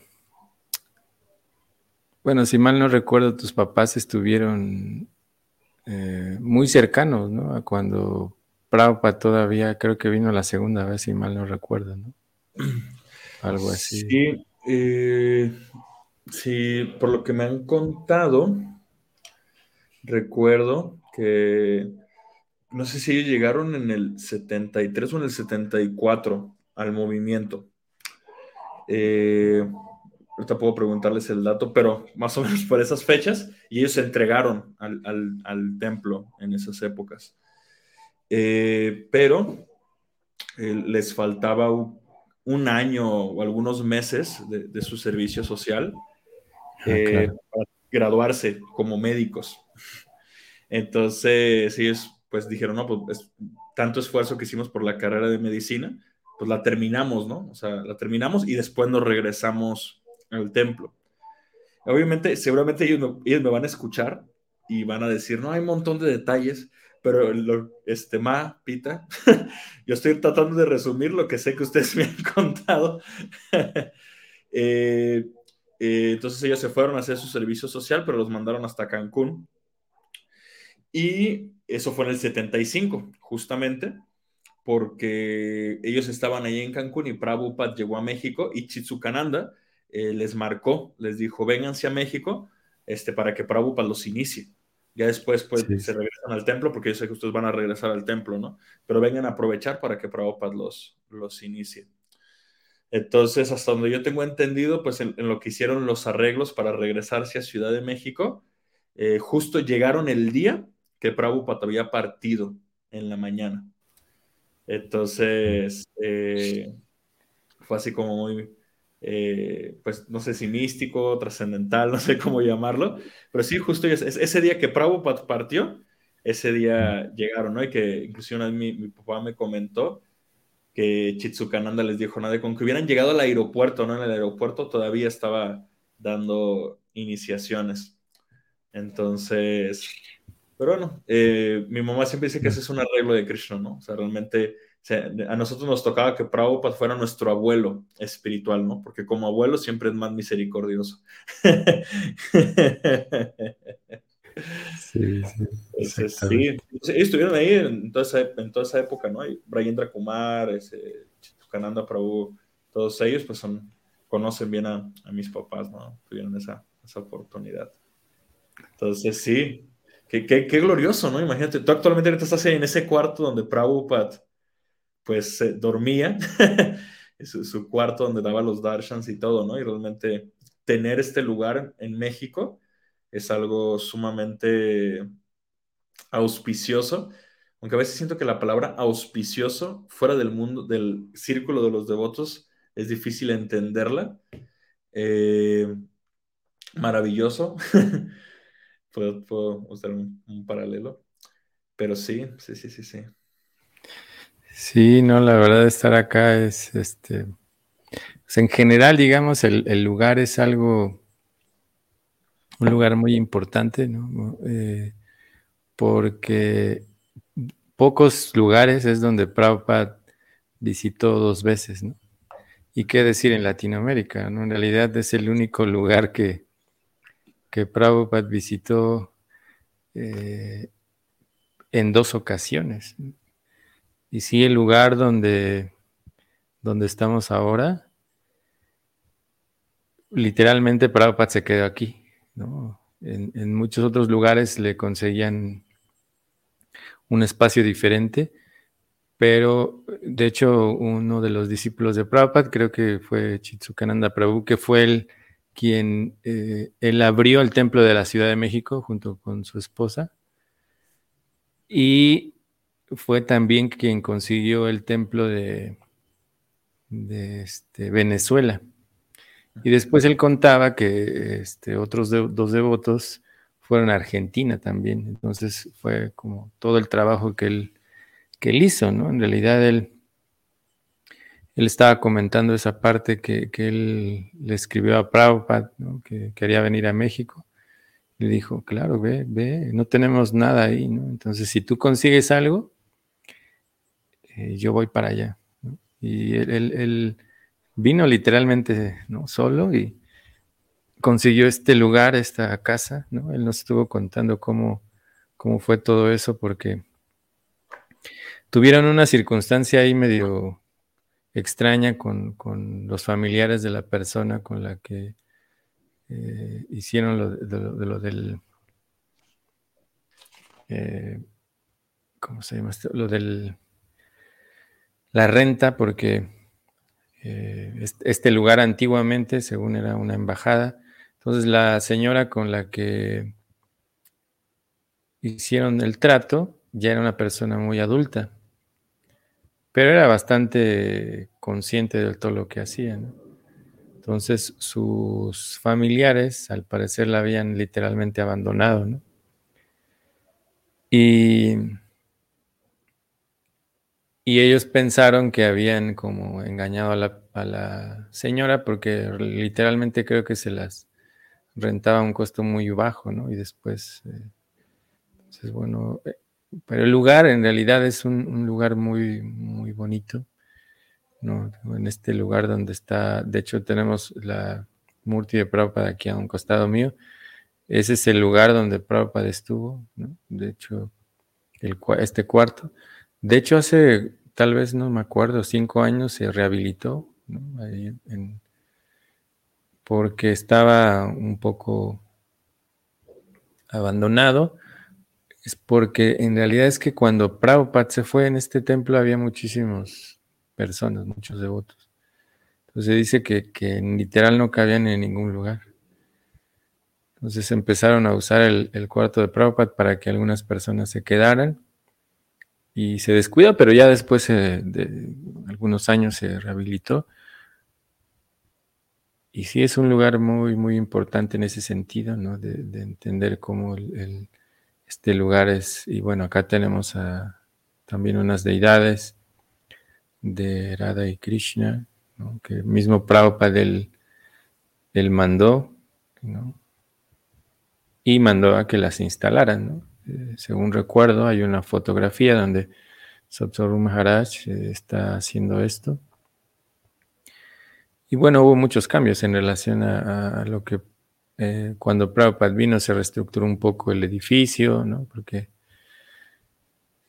bueno, si mal no recuerdo, tus papás estuvieron eh, muy cercanos, ¿no? A cuando Prabhupada todavía creo que vino la segunda vez, si mal no recuerdo, ¿no? Algo así. Sí, eh, sí, por lo que me han contado, recuerdo que no sé si ellos llegaron en el 73 o en el 74 al movimiento. Eh, ahorita puedo preguntarles el dato, pero más o menos por esas fechas, y ellos se entregaron al, templo en esas épocas. Eh, pero les faltaba un, año o algunos meses de, su servicio social ah, eh, para graduarse como médicos. Entonces ellos pues dijeron, no, pues tanto esfuerzo que hicimos por la carrera de medicina, pues la terminamos, ¿no? O sea, la terminamos y después nos regresamos al templo. Obviamente, seguramente ellos me van a escuchar y van a decir, no, hay un montón de detalles, pero lo, este, Ma, Pita, yo estoy tratando de resumir lo que sé que ustedes me han contado. Eh, eh, entonces ellos se fueron a hacer su servicio social, pero los mandaron hasta Cancún. Y eso fue en el 75, justamente, porque ellos estaban ahí en Cancún y Prabhupada llegó a México y Chitsukananda eh, les marcó, les dijo, vénganse a México este, para que Prabhupada los inicie. Ya después pues se regresan al templo, porque yo sé que ustedes van a regresar al templo, ¿no? Pero vengan a aprovechar para que Prabhupada los, los inicie. Entonces, hasta donde yo tengo entendido, pues en, lo que hicieron los arreglos para regresarse a Ciudad de México, eh, justo llegaron el día que Prabhupada había partido en la mañana. Entonces, eh, fue así como muy, eh, pues no sé si místico, trascendental, no sé cómo llamarlo, pero sí, justo ese, día que Prabhupada partió, ese día llegaron, ¿no? Y que inclusive mi, mi papá me comentó que Chitsukananda les dijo, nada, con que hubieran llegado al aeropuerto, ¿no? En el aeropuerto todavía estaba dando iniciaciones. Entonces, pero bueno, eh, mi mamá siempre dice que ese es un arreglo de Krishna, ¿no? O sea, realmente a nosotros nos tocaba que Prabhupada fuera nuestro abuelo espiritual, ¿no? Porque como abuelo siempre es más misericordioso. Sí, sí. sí, estuvieron ahí en toda, esa, en toda esa época, ¿no? Y Brayendra Kumar, ese, Kananda Prabhu, todos ellos pues son, conocen bien a, a mis papás, ¿no? Tuvieron esa, esa oportunidad. Entonces, sí, qué, qué, qué, glorioso, ¿no? Imagínate, tú actualmente estás en ese cuarto donde Prabhupada pues dormía, su, su, cuarto donde daba los darshans y todo, ¿no? Y realmente tener este lugar en México es algo sumamente auspicioso, aunque a veces siento que la palabra auspicioso fuera del mundo, del círculo de los devotos, es difícil entenderla. Eh, maravilloso. puedo, usar un, paralelo. Pero sí, sí, sí, sí, sí. Sí, no, la verdad estar acá es, este, en general, digamos, el, lugar es algo, un lugar muy importante, ¿no? Eh, porque pocos lugares es donde Prabhupada visitó dos veces, ¿no? Y qué decir en Latinoamérica, ¿no? En realidad es el único lugar que, que Prabhupada visitó eh, en dos ocasiones. Y sí, el lugar donde, donde estamos ahora, literalmente Prabhupada se quedó aquí. ¿no? En, muchos otros lugares le conseguían un espacio diferente, pero de hecho uno de los discípulos de Prabhupada, creo que fue Chitsukananda Prabhu, que fue el quien eh, él abrió el templo de la Ciudad de México junto con su esposa. Y fue también quien consiguió el templo de, este, Venezuela. Y después él contaba que este, otros dos devotos fueron a Argentina también. Entonces fue como todo el trabajo que él, que él hizo, ¿no? En realidad él, él estaba comentando esa parte que, que él le escribió a Prabhupada, ¿no? que quería venir a México. Le dijo, claro, ve, ve, no tenemos nada ahí, ¿no? Entonces, si tú consigues algo, eh, yo voy para allá. Y él, vino literalmente ¿no? solo y consiguió este lugar, esta casa. ¿no? Él nos estuvo contando cómo, cómo fue todo eso porque tuvieron una circunstancia ahí medio extraña con, los familiares de la persona con la que eh, hicieron lo, de, lo, del... Eh, ¿Cómo se llama esto? Lo del la renta porque eh, este lugar antiguamente, según era una embajada, entonces la señora con la que hicieron el trato ya era una persona muy adulta, pero era bastante consciente de todo lo que hacía. Entonces sus familiares al parecer la habían literalmente abandonado. ¿no? Y y ellos pensaron que habían como engañado a la, señora porque literalmente creo que se las rentaba a un costo muy bajo, ¿no? Y después, eh, entonces, bueno, eh, pero el lugar en realidad es un, lugar muy, muy bonito, ¿no? En este lugar donde está, de hecho tenemos la Murti de Prabhupada aquí a un costado mío, ese es el lugar donde Prabhupada estuvo, ¿no? De hecho, el, este cuarto. De hecho, hace tal vez, no me acuerdo, cinco años se rehabilitó, porque estaba un poco abandonado, es porque en realidad es que cuando Prabhupada se fue en este templo había muchísimas personas, muchos devotos. Entonces dice que, que literal no cabían en ningún lugar. Entonces empezaron a usar el, cuarto de Prabhupada para que algunas personas se quedaran y se descuida, pero ya después de algunos años se rehabilitó. Y sí es un lugar muy, muy importante en ese sentido, ¿no? De, entender cómo el, este lugar es, y bueno, acá tenemos también unas deidades de Radha y Krishna, que el mismo Prabhupada él, mandó, y mandó a que las instalaran. Eh, según recuerdo, hay una fotografía donde Sapsaru Maharaj eh, está haciendo esto. Y bueno, hubo muchos cambios en relación a lo que eh, cuando Prabhupada vino se reestructuró un poco el edificio, ¿no? Porque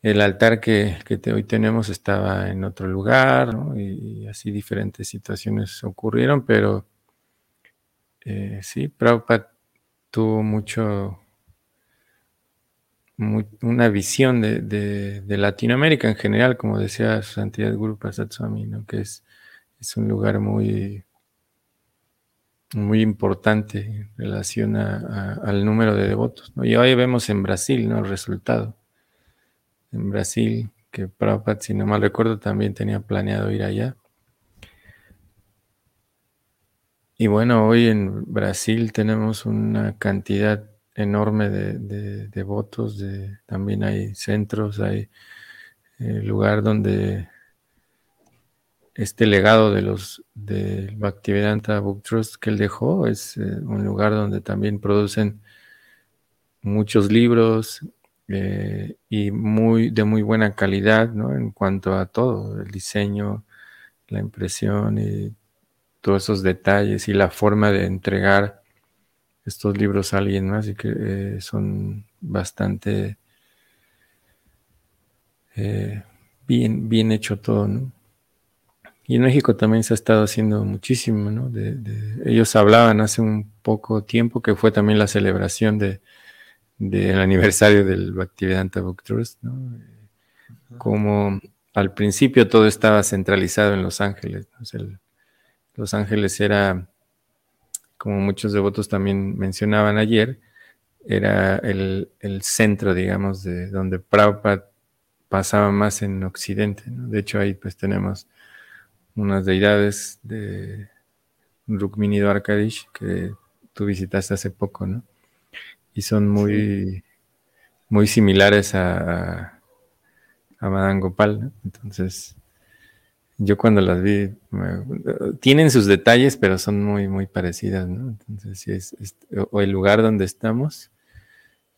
el altar que, hoy tenemos estaba en otro lugar, ¿no? y, así diferentes situaciones ocurrieron, pero eh, sí, Prabhupada tuvo mucho, una visión de, Latinoamérica en general, como decía santidad Guru Prasad que es, es un lugar muy muy importante en relación al número de devotos. Y hoy vemos en Brasil ¿no? el resultado. En Brasil, que Prabhupada, si no mal recuerdo, también tenía planeado ir allá. Y bueno, hoy en Brasil tenemos una cantidad enorme de, devotos, de, también hay centros, hay eh, lugar donde este legado de los del Bhaktivedanta Book Trust que él dejó es eh, un lugar donde también producen muchos libros eh, y muy de muy buena calidad ¿no? en cuanto a todo el diseño la impresión y todos esos detalles y la forma de entregar estos libros a alguien más y que eh, son bastante bien bien hecho todo ¿no? Y en México también se ha estado haciendo muchísimo, ¿no? De, ellos hablaban hace un poco tiempo que fue también la celebración de, del aniversario del Bhaktivedanta Book Trust, ¿no? Como al principio todo estaba centralizado en Los Ángeles. Los Ángeles era, como muchos devotos también mencionaban ayer, era el, el centro, digamos, de donde Prabhupada pasaba más en Occidente. ¿no? De hecho, ahí pues tenemos unas deidades de Rukmini Dwarkadish que tú visitaste hace poco, ¿no? Y son muy, muy similares a, a Madan Gopal, Entonces, yo cuando las vi, tienen sus detalles, pero son muy, muy parecidas, ¿no? Entonces, sí, es, o el lugar donde estamos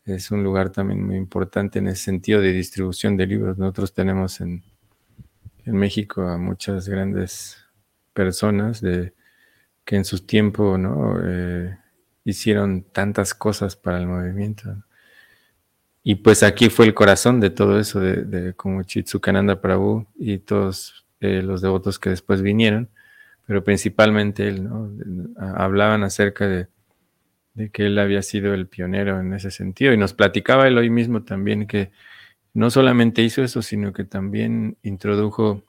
es un lugar también muy importante en ese sentido de distribución de libros. Nosotros tenemos en, en México a muchas grandes personas de, que en su tiempo ¿no? Eh, hicieron tantas cosas para el movimiento. Y pues aquí fue el corazón de todo eso, de, como Chitsukananda Prabhu y todos eh, los devotos que después vinieron, pero principalmente él, ¿no? Hablaban acerca de, de que él había sido el pionero en ese sentido y nos platicaba él hoy mismo también que no solamente hizo eso, sino que también introdujo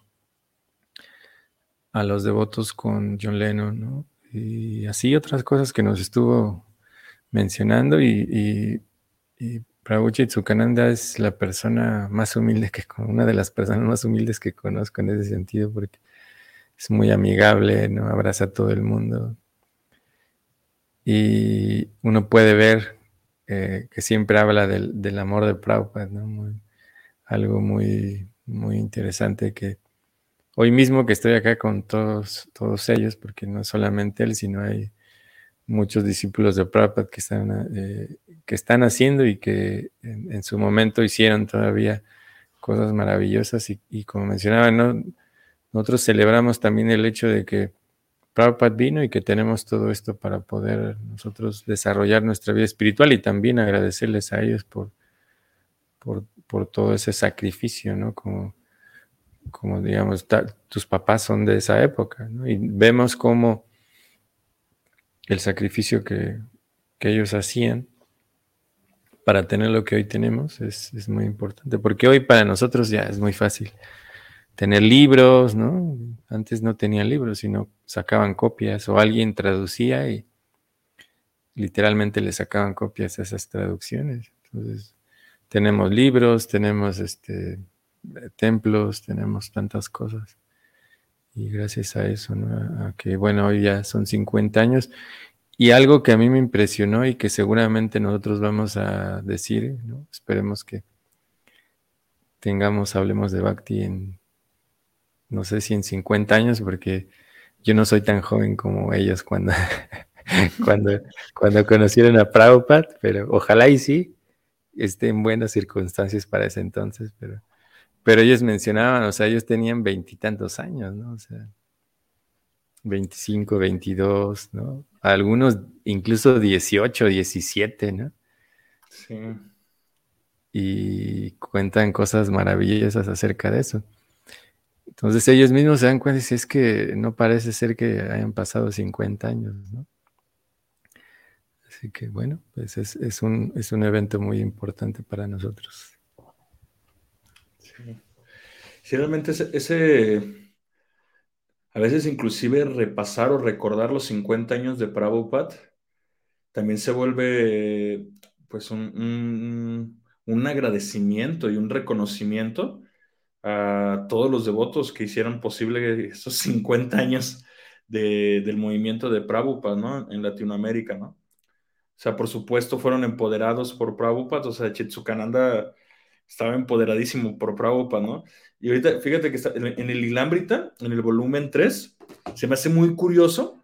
a los devotos con John Lennon, ¿no? Y así otras cosas que nos estuvo mencionando y, y, y Prabhu es la persona más humilde que, una de las personas más humildes que conozco en ese sentido, porque es muy amigable, ¿no? Abraza a todo el mundo. Y uno puede ver eh, que siempre habla del, amor de Prabhupada, ¿no? Algo muy, muy interesante que hoy mismo que estoy acá con todos, todos ellos, porque no solamente él, sino hay muchos discípulos de Prabhupada que están, eh, que están haciendo y que en, su momento hicieron todavía cosas maravillosas. Y, como mencionaba, nosotros celebramos también el hecho de que Prabhupada vino y que tenemos todo esto para poder nosotros desarrollar nuestra vida espiritual y también agradecerles a ellos por, por, por todo ese sacrificio, ¿no? Como, como digamos, tus papás son de esa época, ¿no? Y vemos cómo el sacrificio que, ellos hacían para tener lo que hoy tenemos es, es, muy importante, porque hoy para nosotros ya es muy fácil tener libros, ¿no? Antes no tenían libros, sino sacaban copias o alguien traducía y literalmente le sacaban copias a esas traducciones. Entonces, tenemos libros, tenemos este, templos, tenemos tantas cosas. Y gracias a eso, ¿no? A que, bueno, hoy ya son 50 años. Y algo que a mí me impresionó y que seguramente nosotros vamos a decir, ¿no? Esperemos que tengamos, hablemos de Bhakti en, no sé si en 50 años, porque yo no soy tan joven como ellos cuando, cuando, cuando conocieron a Prabhupada, pero ojalá y sí esté en buenas circunstancias para ese entonces, pero, pero ellos mencionaban, o sea, ellos tenían veintitantos años, ¿no? O sea, 25, 22, ¿no? Algunos incluso 18, 17, ¿no? Sí. Y cuentan cosas maravillosas acerca de eso. Entonces ellos mismos se dan cuenta si es que no parece ser que hayan pasado 50 años, ¿no? Así que bueno, pues es, un, es un evento muy importante para nosotros. Sí, realmente ese, a veces inclusive repasar o recordar los 50 años de Prabhupada también se vuelve pues un, un agradecimiento y un reconocimiento a todos los devotos que hicieron posible esos 50 años del movimiento de Prabhupada, ¿no? En Latinoamérica, ¿no? Sea, por supuesto fueron empoderados por Prabhupada, o sea, Chitsukananda estaba empoderadísimo por Prabhupada, ¿no? Y ahorita, fíjate que está, en, el Ilambrita, en el volumen 3, se me hace muy curioso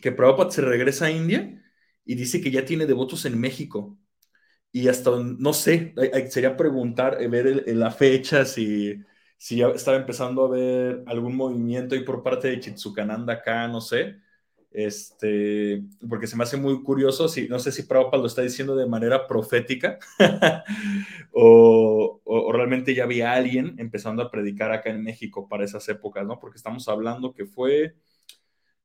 que Prabhupada se regresa a India y dice que ya tiene devotos en México. Y hasta, no sé, sería preguntar, eh, ver la fecha, si, si ya estaba empezando a ver algún movimiento ahí por parte de Chitsukananda acá, no sé este, porque se me hace muy curioso, si, no sé si Prabhupada lo está diciendo de manera profética o, realmente ya había alguien empezando a predicar acá en México para esas épocas, ¿no? Porque estamos hablando que fue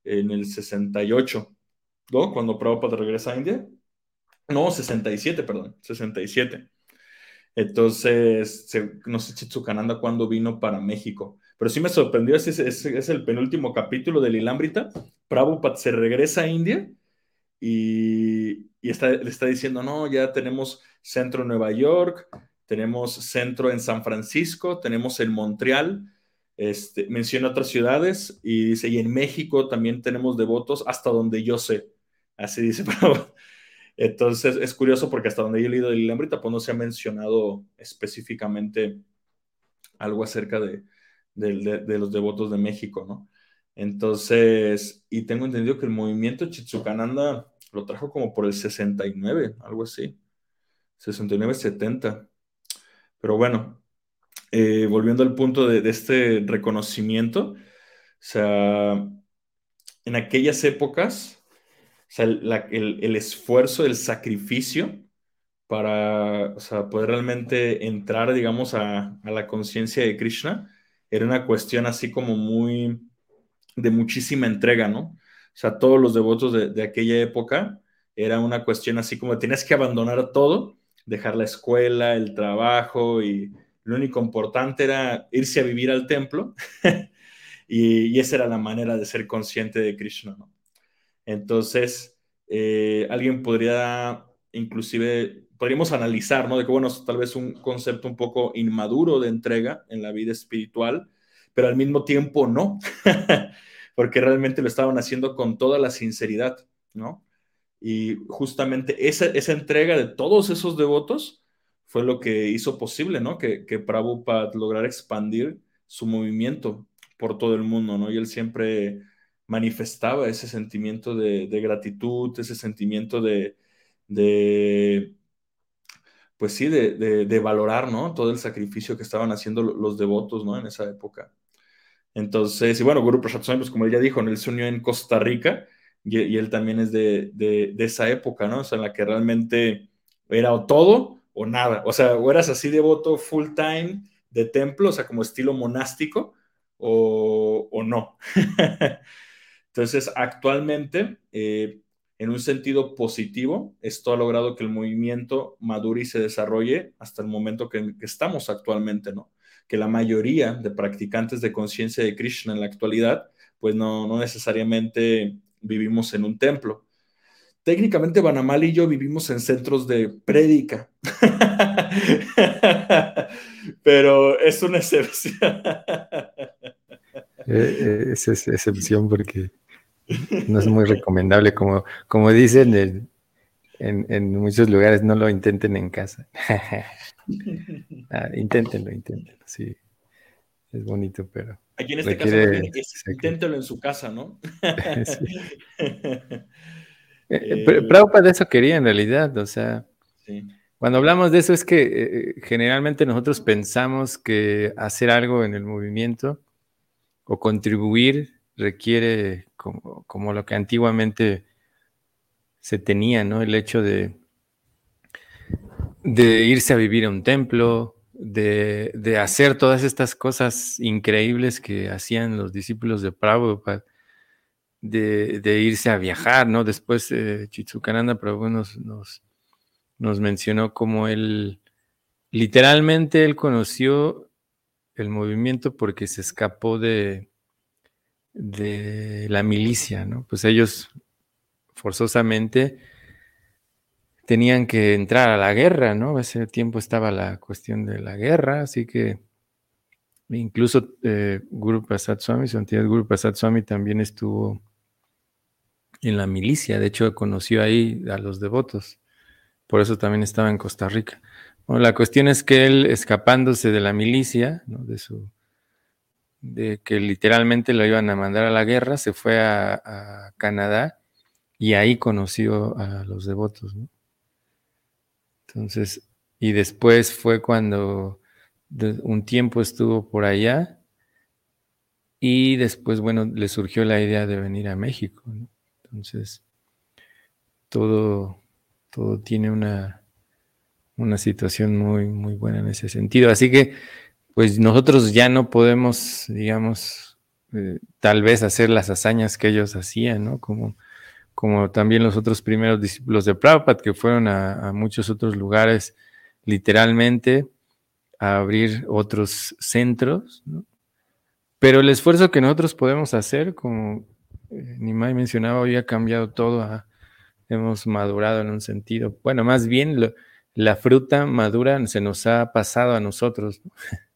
en el 68, ¿no? Cuando Prabhupada regresa a India. No, 67, perdón, 67. Entonces, no sé Chitsukananda cuándo vino para México. Pero sí me sorprendió, es, el penúltimo capítulo del Ilambrita. Prabhupada se regresa a India y, está, le está diciendo, no, ya tenemos centro en Nueva York, tenemos centro en San Francisco, tenemos en Montreal, este, menciona otras ciudades y dice, y en México también tenemos devotos hasta donde yo sé. Así dice Prabhupada. Entonces es curioso porque hasta donde yo he leído el Ilambrita, pues no se ha mencionado específicamente algo acerca de, de, los devotos de México, ¿no? Entonces, y tengo entendido que el movimiento Chitsukananda lo trajo como por el 69, algo así, 69-70. Pero bueno, eh, volviendo al punto de, este reconocimiento, o sea, en aquellas épocas, o sea, el, esfuerzo, el sacrificio para poder realmente entrar, digamos, a, a la conciencia de Krishna, era una cuestión así como muy de muchísima entrega, ¿no? O sea, todos los devotos de, aquella época era una cuestión así como tienes que abandonar todo, dejar la escuela, el trabajo y lo único importante era irse a vivir al templo y, esa era la manera de ser consciente de Krishna, ¿no? Entonces, eh, alguien podría inclusive podríamos analizar, ¿no? De que, bueno, es tal vez un concepto un poco inmaduro de entrega en la vida espiritual, pero al mismo tiempo no, porque realmente lo estaban haciendo con toda la sinceridad, ¿no? Y justamente esa, esa entrega de todos esos devotos fue lo que hizo posible, ¿no? Que, que Prabhupada lograra expandir su movimiento por todo el mundo, ¿no? Y él siempre manifestaba ese sentimiento de, gratitud, ese sentimiento de, de pues sí, de, valorar, ¿no? Todo el sacrificio que estaban haciendo los devotos, ¿no? En esa época. Entonces, y bueno, Guru Prasad pues como él ya dijo, él se unió en Costa Rica y, él también es de, esa época, ¿no? O sea, en la que realmente era o todo o nada. O sea, o eras así devoto full time de templo, o sea, como estilo monástico, o, no. Entonces, actualmente, eh, en un sentido positivo, esto ha logrado que el movimiento madure y se desarrolle hasta el momento que, estamos actualmente, ¿no? Que la mayoría de practicantes de conciencia de Krishna en la actualidad, pues no, no necesariamente vivimos en un templo. Técnicamente Banamal y yo vivimos en centros de prédica, pero es una excepción. Eh, eh, es, es excepción porque no es muy recomendable, como, como dicen en, muchos lugares, no lo intenten en casa. ah, inténtenlo, inténtenlo, sí. Es bonito, pero. Aquí en este caso, es, inténtelo en su casa, ¿no? Eh, eh, eh, Prabhupada de eso quería en realidad, o sea, cuando hablamos de eso es que generalmente nosotros pensamos que hacer algo en el movimiento o contribuir requiere como, lo que antiguamente se tenía, ¿no? El hecho de, irse a vivir a un templo, de, hacer todas estas cosas increíbles que hacían los discípulos de Prabhupada, de, irse a viajar, ¿no? Después eh, Chitsukananda nos, nos, nos mencionó como él, literalmente él conoció el movimiento porque se escapó de, de la milicia, ¿no? Pues ellos forzosamente tenían que entrar a la guerra, ¿no? Ese tiempo estaba la cuestión de la guerra, así que incluso eh, Guru Prasad Swami, Santidad Guru Prasad Swami también estuvo en la milicia, de hecho conoció ahí a los devotos, por eso también estaba en Costa Rica. La cuestión es que él, escapándose de la milicia, ¿no? de su de que literalmente lo iban a mandar a la guerra, se fue a, Canadá y ahí conoció a los devotos. Entonces, y después fue cuando un tiempo estuvo por allá y después, bueno, le surgió la idea de venir a México. Entonces, todo, todo tiene una, una situación muy, muy buena en ese sentido. Así que pues nosotros ya no podemos, digamos, eh, tal vez hacer las hazañas que ellos hacían, ¿no? Como, como también los otros primeros discípulos de Prabhupada que fueron a, muchos otros lugares literalmente a abrir otros centros, ¿no? Pero el esfuerzo que nosotros podemos hacer, como eh, Nimai mencionaba, hoy ha cambiado todo, hemos madurado en un sentido. Bueno, más bien la fruta madura se nos ha pasado a nosotros. ¿no?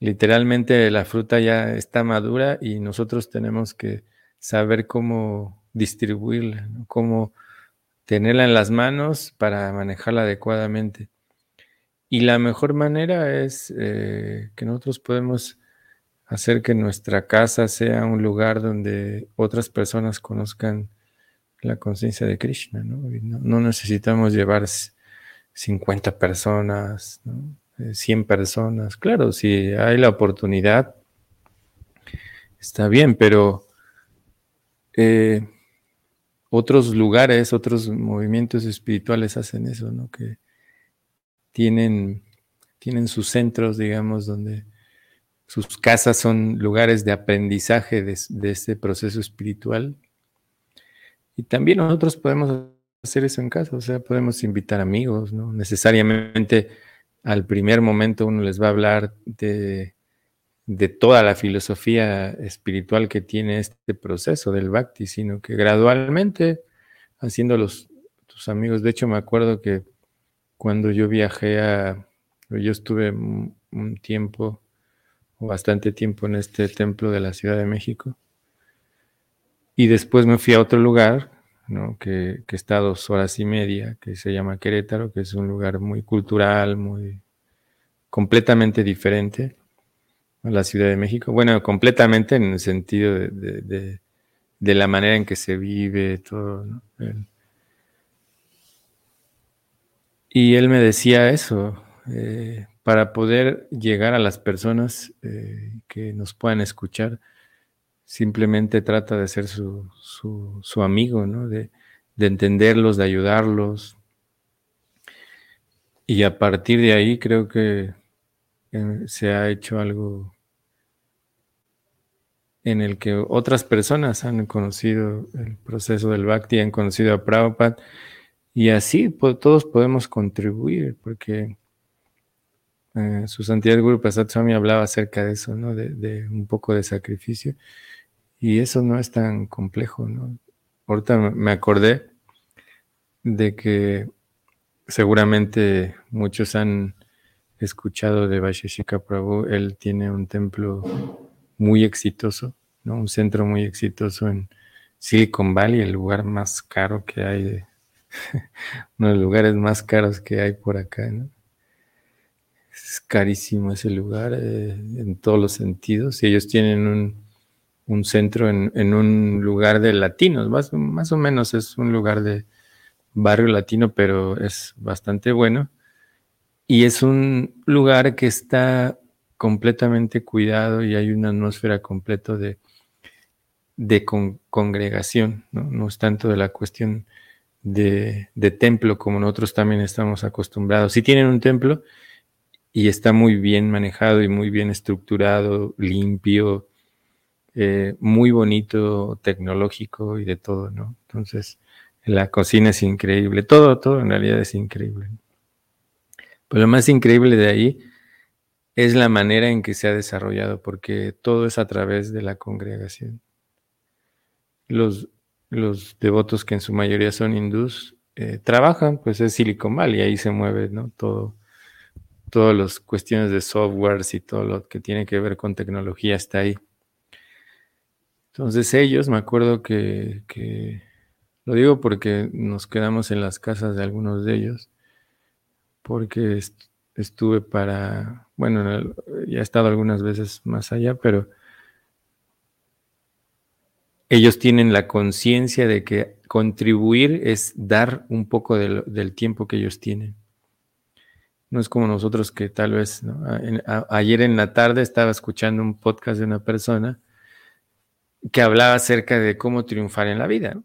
literalmente la fruta ya está madura y nosotros tenemos que saber cómo distribuirla, cómo tenerla en las manos para manejarla adecuadamente. Y la mejor manera es eh, que nosotros podemos hacer que nuestra casa sea un lugar donde otras personas conozcan la conciencia de Krishna. ¿no? no necesitamos llevar 50 personas, ¿no? 100 eh, personas. Claro, si hay la oportunidad, está bien, pero eh, otros lugares, otros movimientos espirituales hacen eso, ¿no? Que tienen, tienen sus centros, digamos, donde sus casas son lugares de aprendizaje de, de este proceso espiritual. Y también nosotros podemos hacer eso en casa, o sea, podemos invitar amigos, no necesariamente al primer momento uno les va a hablar de, toda la filosofía espiritual que tiene este proceso del bhakti, sino que gradualmente, haciendo los, tus amigos, de hecho me acuerdo que cuando yo viajé a, yo estuve un tiempo, bastante tiempo en este templo de la Ciudad de México, y después me fui a otro lugar que, está a dos horas y media, que se llama Querétaro, que es un lugar muy cultural, muy completamente diferente a la Ciudad de México. Bueno, completamente en el sentido de, la manera en que se vive, todo. y él me decía eso, eh, para poder llegar a las personas eh, que nos puedan escuchar, simplemente trata de ser su, su, amigo, ¿no? De, entenderlos, de ayudarlos. Y a partir de ahí creo que se ha hecho algo en el que otras personas han conocido el proceso del Bhakti, han conocido a Prabhupada, y así todos podemos contribuir, porque eh, su santidad Guru Prasad Swami hablaba acerca de eso, ¿no? De, un poco de sacrificio, y eso no es tan complejo, ¿no? Ahorita me acordé de que seguramente muchos han escuchado de Vaisheshika Prabhu, él tiene un templo muy exitoso, ¿no? Un centro muy exitoso en Silicon Valley, el lugar más caro que hay, uno de los lugares más caros que hay por acá, ¿no? Es carísimo ese lugar eh, en todos los sentidos y ellos tienen un, un centro en, en, un lugar de latinos, más, más o menos es un lugar de barrio latino, pero es bastante bueno. Y es un lugar que está completamente cuidado y hay una atmósfera completa de, de congregación, ¿no? es tanto de la cuestión de, templo como nosotros también estamos acostumbrados. Si tienen un templo y está muy bien manejado y muy bien estructurado, limpio, eh, muy bonito, tecnológico y de todo, ¿no? Entonces, la cocina es increíble, todo, todo en realidad es increíble. Pero lo más increíble de ahí es la manera en que se ha desarrollado, porque todo es a través de la congregación. Los, los devotos que en su mayoría son hindús eh, trabajan, pues es Silicon Valley, ahí se mueve ¿no? todo, todas las cuestiones de softwares y todo lo que tiene que ver con tecnología está ahí. Entonces ellos, me acuerdo que, lo digo porque nos quedamos en las casas de algunos de ellos, porque estuve para, bueno, ya he estado algunas veces más allá, pero ellos tienen la conciencia de que contribuir es dar un poco del, tiempo que ellos tienen. No es como nosotros que tal vez, ayer en la tarde estaba escuchando un podcast de una persona que hablaba acerca de cómo triunfar en la vida.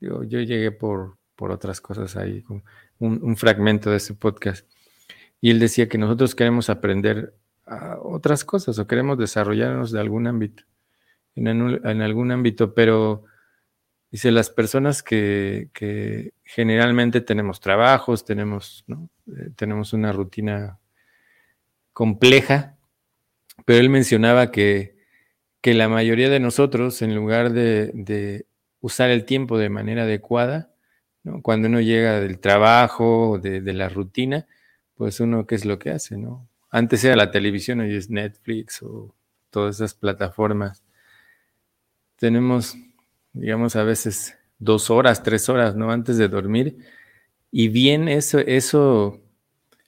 Yo, llegué por, por otras cosas ahí, un, fragmento de ese podcast. Y él decía que nosotros queremos aprender otras cosas o queremos desarrollarnos de algún ámbito, en, en algún ámbito, pero dice, las personas que, que generalmente tenemos trabajos, tenemos, eh, tenemos una rutina compleja, pero él mencionaba que, que la mayoría de nosotros, en lugar de, usar el tiempo de manera adecuada, cuando uno llega del trabajo, de, de, la rutina, pues uno, ¿qué es lo que hace? ¿no? Antes era la televisión, hoy es Netflix o todas esas plataformas. Tenemos, digamos, a veces dos horas, tres horas, ¿no? Antes de dormir. Y bien, eso, eso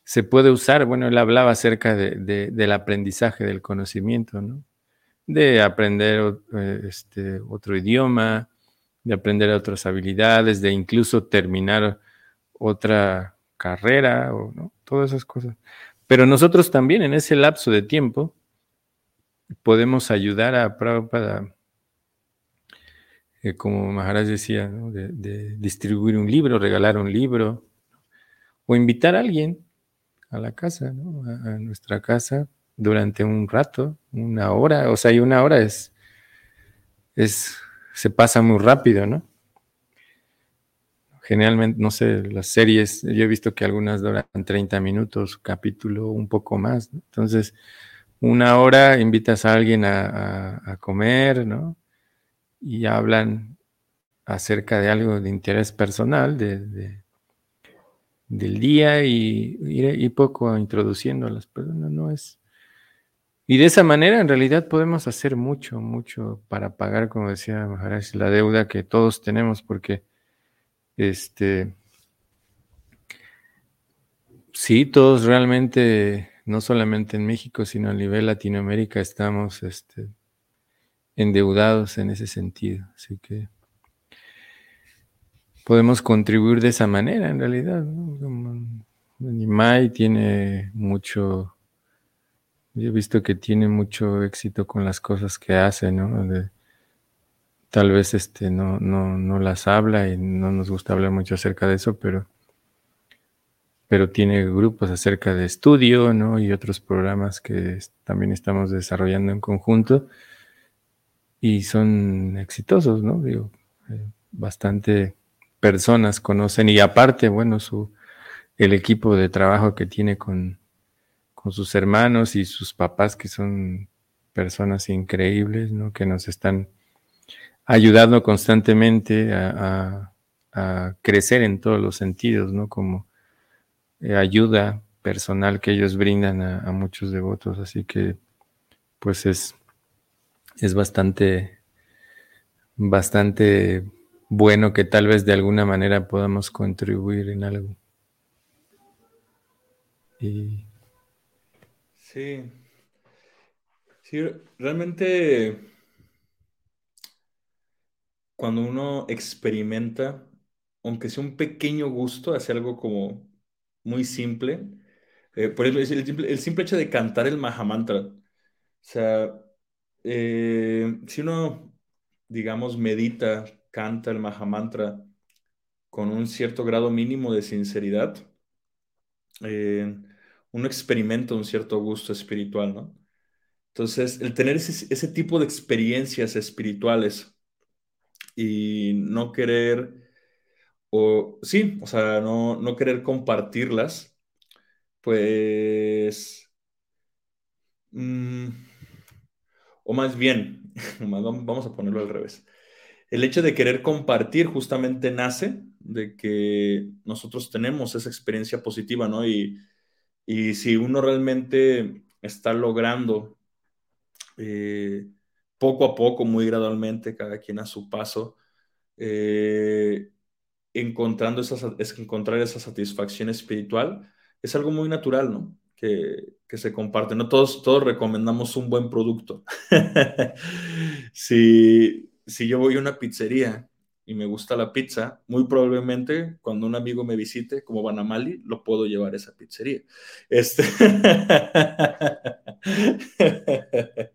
se puede usar. Bueno, él hablaba acerca de, del aprendizaje, del conocimiento, ¿no? De aprender eh, este, otro idioma, de aprender otras habilidades, de incluso terminar otra carrera o ¿no? todas esas cosas. Pero nosotros también en ese lapso de tiempo podemos ayudar a Prabhupada, eh, como Maharaj decía, de, distribuir un libro, regalar un libro, o invitar a alguien a la casa, a, nuestra casa, durante un rato, una hora, o sea, y una hora es, es se pasa muy rápido, ¿no? Generalmente, no sé, las series, yo he visto que algunas duran 30 minutos, capítulo, un poco más. Entonces, una hora invitas a alguien a, comer, ¿no? Y hablan acerca de algo de interés personal de, del día y, y, poco introduciendo a las no es, y de esa manera, en realidad, podemos hacer mucho, mucho para pagar, como decía Maharaj, la deuda que todos tenemos, porque este, sí, todos realmente, no solamente en México, sino a nivel Latinoamérica, estamos este, endeudados en ese sentido. Así que podemos contribuir de esa manera, en realidad. ¿no? Nimai tiene mucho yo he visto que tiene mucho éxito con las cosas que hace, ¿no? tal vez este no, no, no las habla y no nos gusta hablar mucho acerca de eso, pero, pero tiene grupos acerca de estudio, ¿no? Y otros programas que también estamos desarrollando en conjunto. y son exitosos, ¿no? Eh, bastante personas conocen y aparte, bueno, su, el equipo de trabajo que tiene con, sus hermanos y sus papás, que son personas increíbles, ¿no? Que nos están ayudando constantemente a, crecer en todos los sentidos, ¿no? Como eh, ayuda personal que ellos brindan a, muchos devotos. Así que, pues es, es bastante, bastante bueno que tal vez de alguna manera podamos contribuir en algo. Sí. Sí, realmente cuando uno experimenta, aunque sea un pequeño gusto, hace algo como muy simple. Eh, por ejemplo, el simple, hecho de cantar el Mahamantra. O sea, eh, si uno, digamos, medita canta el Mahamantra con un cierto grado mínimo de sinceridad, eh, uno experimenta un cierto gusto espiritual, ¿no? Entonces, el tener ese, tipo de experiencias espirituales y no querer, o sí, o sea, no, no querer compartirlas, pues, mm, o más bien, vamos a ponerlo al revés el hecho de querer compartir justamente nace de que nosotros tenemos esa experiencia positiva, ¿no? Y, si uno realmente está logrando eh, poco a poco, muy gradualmente, cada quien a su paso, eh, encontrando es encontrar esa satisfacción espiritual, es algo muy natural, ¿no? Que, que se comparte. No todos, todos recomendamos un buen producto. si, si yo voy a una pizzería y me gusta la pizza, muy probablemente cuando un amigo me visite, como van a Mali, lo puedo llevar a esa pizzería. Este...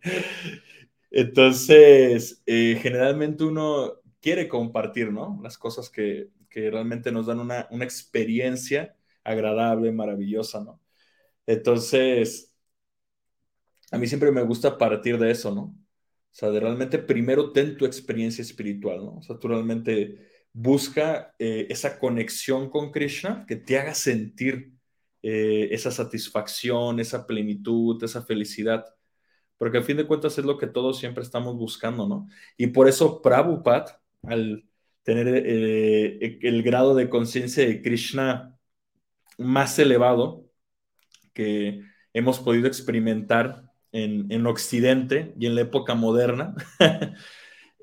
Entonces, eh, generalmente uno quiere compartir, ¿no? Las cosas que, realmente nos dan una, una, experiencia agradable, maravillosa, ¿no? Entonces, a mí siempre me gusta partir de eso, ¿no? O sea, realmente primero ten tu experiencia espiritual, ¿no? O sea, tú realmente busca eh, esa conexión con Krishna que te haga sentir eh, esa satisfacción, esa plenitud, esa felicidad. Porque al fin de cuentas es lo que todos siempre estamos buscando, ¿no? Y por eso Prabhupada, al tener eh, el grado de conciencia de Krishna más elevado que hemos podido experimentar en, Occidente y en la época moderna.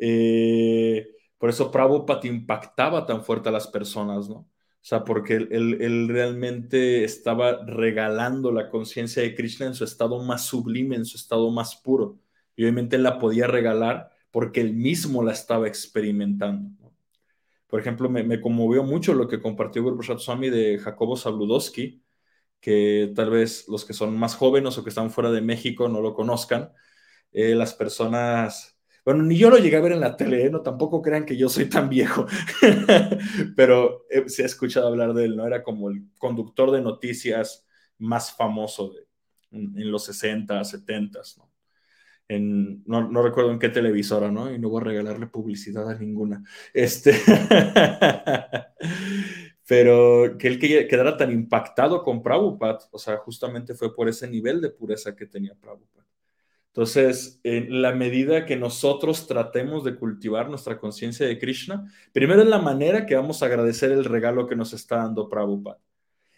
Eh, por eso Prabhupada impactaba tan fuerte a las personas, ¿no? O sea, porque él, realmente estaba regalando la conciencia de Krishna en su estado más sublime, en su estado más puro. Y obviamente él la podía regalar porque él mismo la estaba experimentando. Por ejemplo, me, conmovió mucho lo que compartió Guru Swami de Jacobo Zabludowski, que tal vez los que son más jóvenes o que están fuera de México no lo conozcan. Eh, las personas, bueno, ni yo lo llegué a ver en la tele, ¿eh? no tampoco crean que yo soy tan viejo, pero eh, se ha escuchado hablar de él, ¿no? Era como el conductor de noticias más famoso de, en, los 60, 70, ¿no? En, no, no, recuerdo en qué televisora, ¿no? Y no voy a regalarle publicidad a ninguna. Este. pero que él quedara tan impactado con Prabhupada, o sea, justamente fue por ese nivel de pureza que tenía Prabhupada. Entonces, en la medida que nosotros tratemos de cultivar nuestra conciencia de Krishna, primero es la manera que vamos a agradecer el regalo que nos está dando Prabhupada.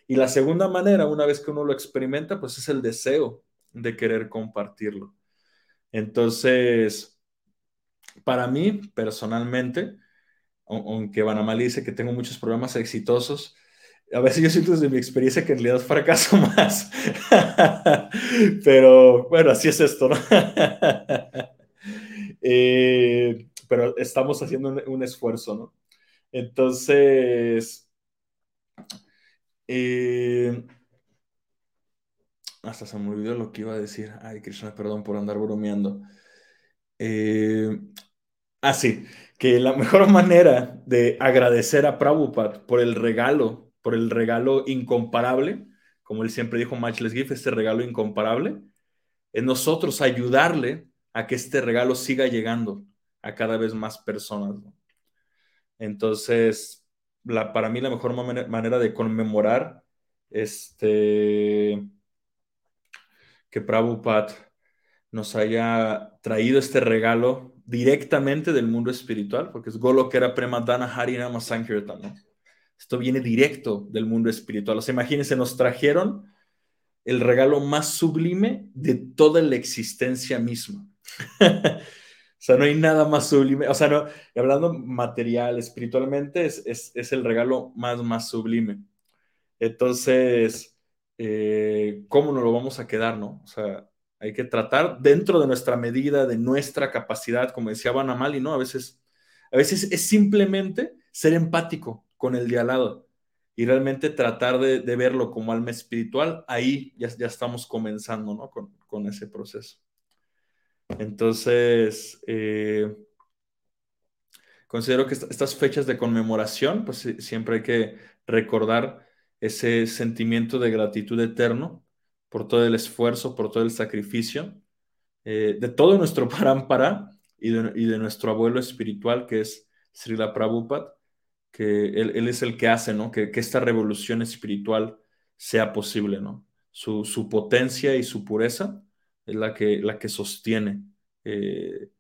Y la segunda manera, una vez que uno lo experimenta, pues es el deseo de querer compartirlo. Entonces, para mí, personalmente, aunque Banamali dice que tengo muchos programas exitosos, a veces yo siento desde mi experiencia que en realidad fracaso más. pero bueno, así es esto, ¿no? Eh, pero estamos haciendo un, esfuerzo, ¿no? Entonces, eh, hasta se me olvidó lo que iba a decir. Ay, Krishna, perdón por andar bromeando. Eh, ah, sí que la mejor manera de agradecer a Prabhupada por el regalo, por el regalo incomparable, como él siempre dijo Matchless Gift, este regalo incomparable, es nosotros ayudarle a que este regalo siga llegando a cada vez más personas. Entonces, la, para mí la mejor manera de conmemorar este, que Prabhupada nos haya traído este regalo directamente del mundo espiritual, porque es Golo que era Premadana Harinama Sankirtan, ¿no? Esto viene directo del mundo espiritual. O sea, imagínense, nos trajeron el regalo más sublime de toda la existencia misma. o sea, no hay nada más sublime. O sea, no, hablando material, espiritualmente, es, es, el regalo más, más sublime. Entonces, eh, ¿cómo nos lo vamos a quedar, no? O sea, hay que tratar dentro de nuestra medida, de nuestra capacidad, como decía Van Amali, ¿no? A veces, a veces es simplemente ser empático con el de al lado y realmente tratar de, verlo como alma espiritual, ahí ya, ya estamos comenzando ¿no? con, ese proceso. Entonces, eh, considero que estas fechas de conmemoración, pues siempre hay que recordar ese sentimiento de gratitud eterno por todo el esfuerzo, por todo el sacrificio, eh, de todo nuestro parampara y de, de nuestro abuelo espiritual que es Srila Prabhupada, que él, es el que hace, ¿no? Que, esta revolución espiritual sea posible, ¿no? Su, potencia y su pureza es la que, la que sostiene eh,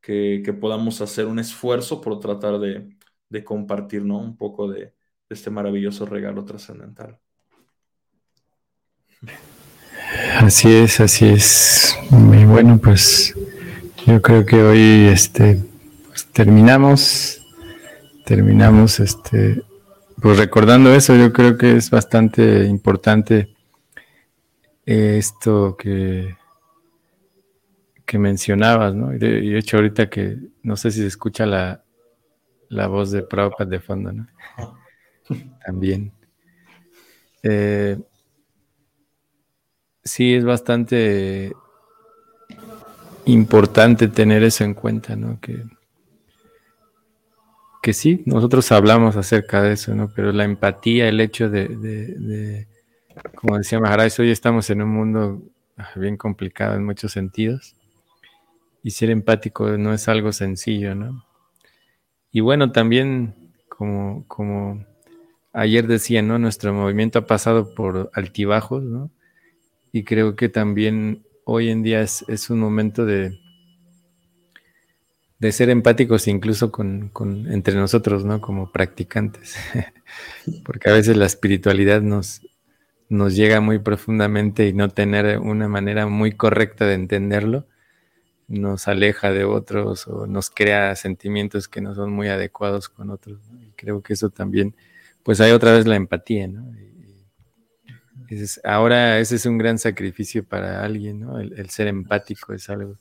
que, podamos hacer un esfuerzo por tratar de, compartir, ¿no? Un poco de, este maravilloso regalo trascendental. Así es, así es. Muy bueno, pues yo creo que hoy este, pues, terminamos terminamos este pues recordando eso, yo creo que es bastante importante esto que, que mencionabas, ¿no? Y de, hecho ahorita que no sé si se escucha la, la voz de Prabhupada de fondo, ¿no? También. Eh, sí, es bastante importante tener eso en cuenta, ¿no? Que que sí, nosotros hablamos acerca de eso, ¿no? Pero la empatía, el hecho de, como decía Maharaj, hoy estamos en un mundo bien complicado en muchos sentidos. Y ser empático no es algo sencillo, ¿no? Y bueno, también, como, como ayer decía, ¿no? Nuestro movimiento ha pasado por altibajos, ¿no? Y creo que también hoy en día es un momento de, de ser empáticos incluso con, entre nosotros, ¿no? Como practicantes. Porque a veces la espiritualidad nos, nos llega muy profundamente y no tener una manera muy correcta de entenderlo nos aleja de otros o nos crea sentimientos que no son muy adecuados con otros. Y creo que eso también, pues hay otra vez la empatía, ¿no? Ahora ese es un gran sacrificio para alguien, ¿no? el ser empático es algo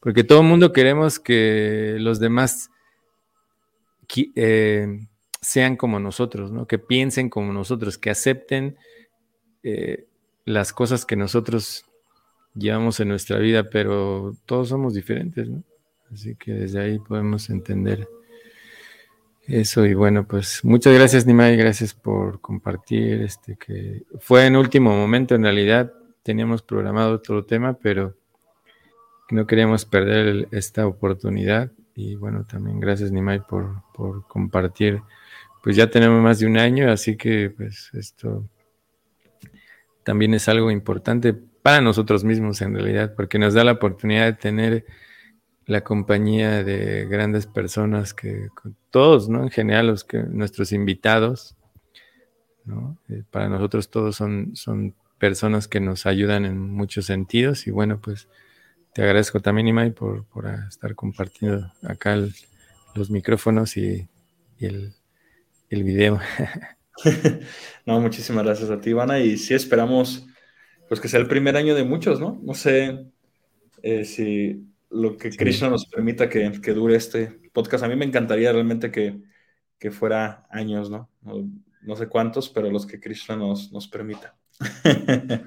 porque todo el mundo queremos que los demás eh, sean como nosotros, ¿no? Que piensen como nosotros, que acepten eh, las cosas que nosotros llevamos en nuestra vida, pero todos somos diferentes, ¿no? Así que desde ahí podemos entender eso. Y bueno, pues muchas gracias, Nimai, gracias por compartir. Este que fue en último momento, en realidad teníamos programado otro tema, pero no queríamos perder esta oportunidad. Y bueno, también gracias Nimai por, por compartir. Pues ya tenemos más de un año, así que pues esto también es algo importante para nosotros mismos en realidad, porque nos da la oportunidad de tener la compañía de grandes personas que todos, ¿no? En general, los que nuestros invitados, ¿no? Eh, para nosotros todos son, son personas que nos ayudan en muchos sentidos y bueno, pues te agradezco también, Imai, por, por estar compartiendo acá los micrófonos y, el, video. no, muchísimas gracias a ti, Ivana. Y sí esperamos pues que sea el primer año de muchos, ¿no? No sé eh, si lo que Krishna nos permita que, dure este podcast. A mí me encantaría realmente que, fuera años, ¿no? ¿no? sé cuántos, pero los que Krishna nos, nos permita.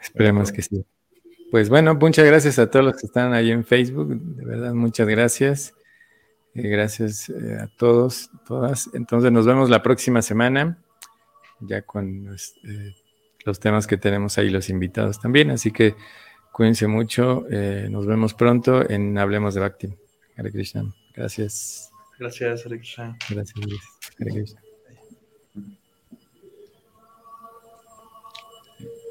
Esperemos que sí. Pues bueno, muchas gracias a todos los que están ahí en Facebook. De verdad, muchas gracias. Eh, gracias eh, a todos, todas. Entonces nos vemos la próxima semana, ya con eh, los temas que tenemos ahí, los invitados también. Así que Cuídense mucho. Eh, nos vemos pronto en Hablemos de Bhakti. Hare Krishna. Gracias. Gracias, Hare Krishna. Gracias, Hare Krishna.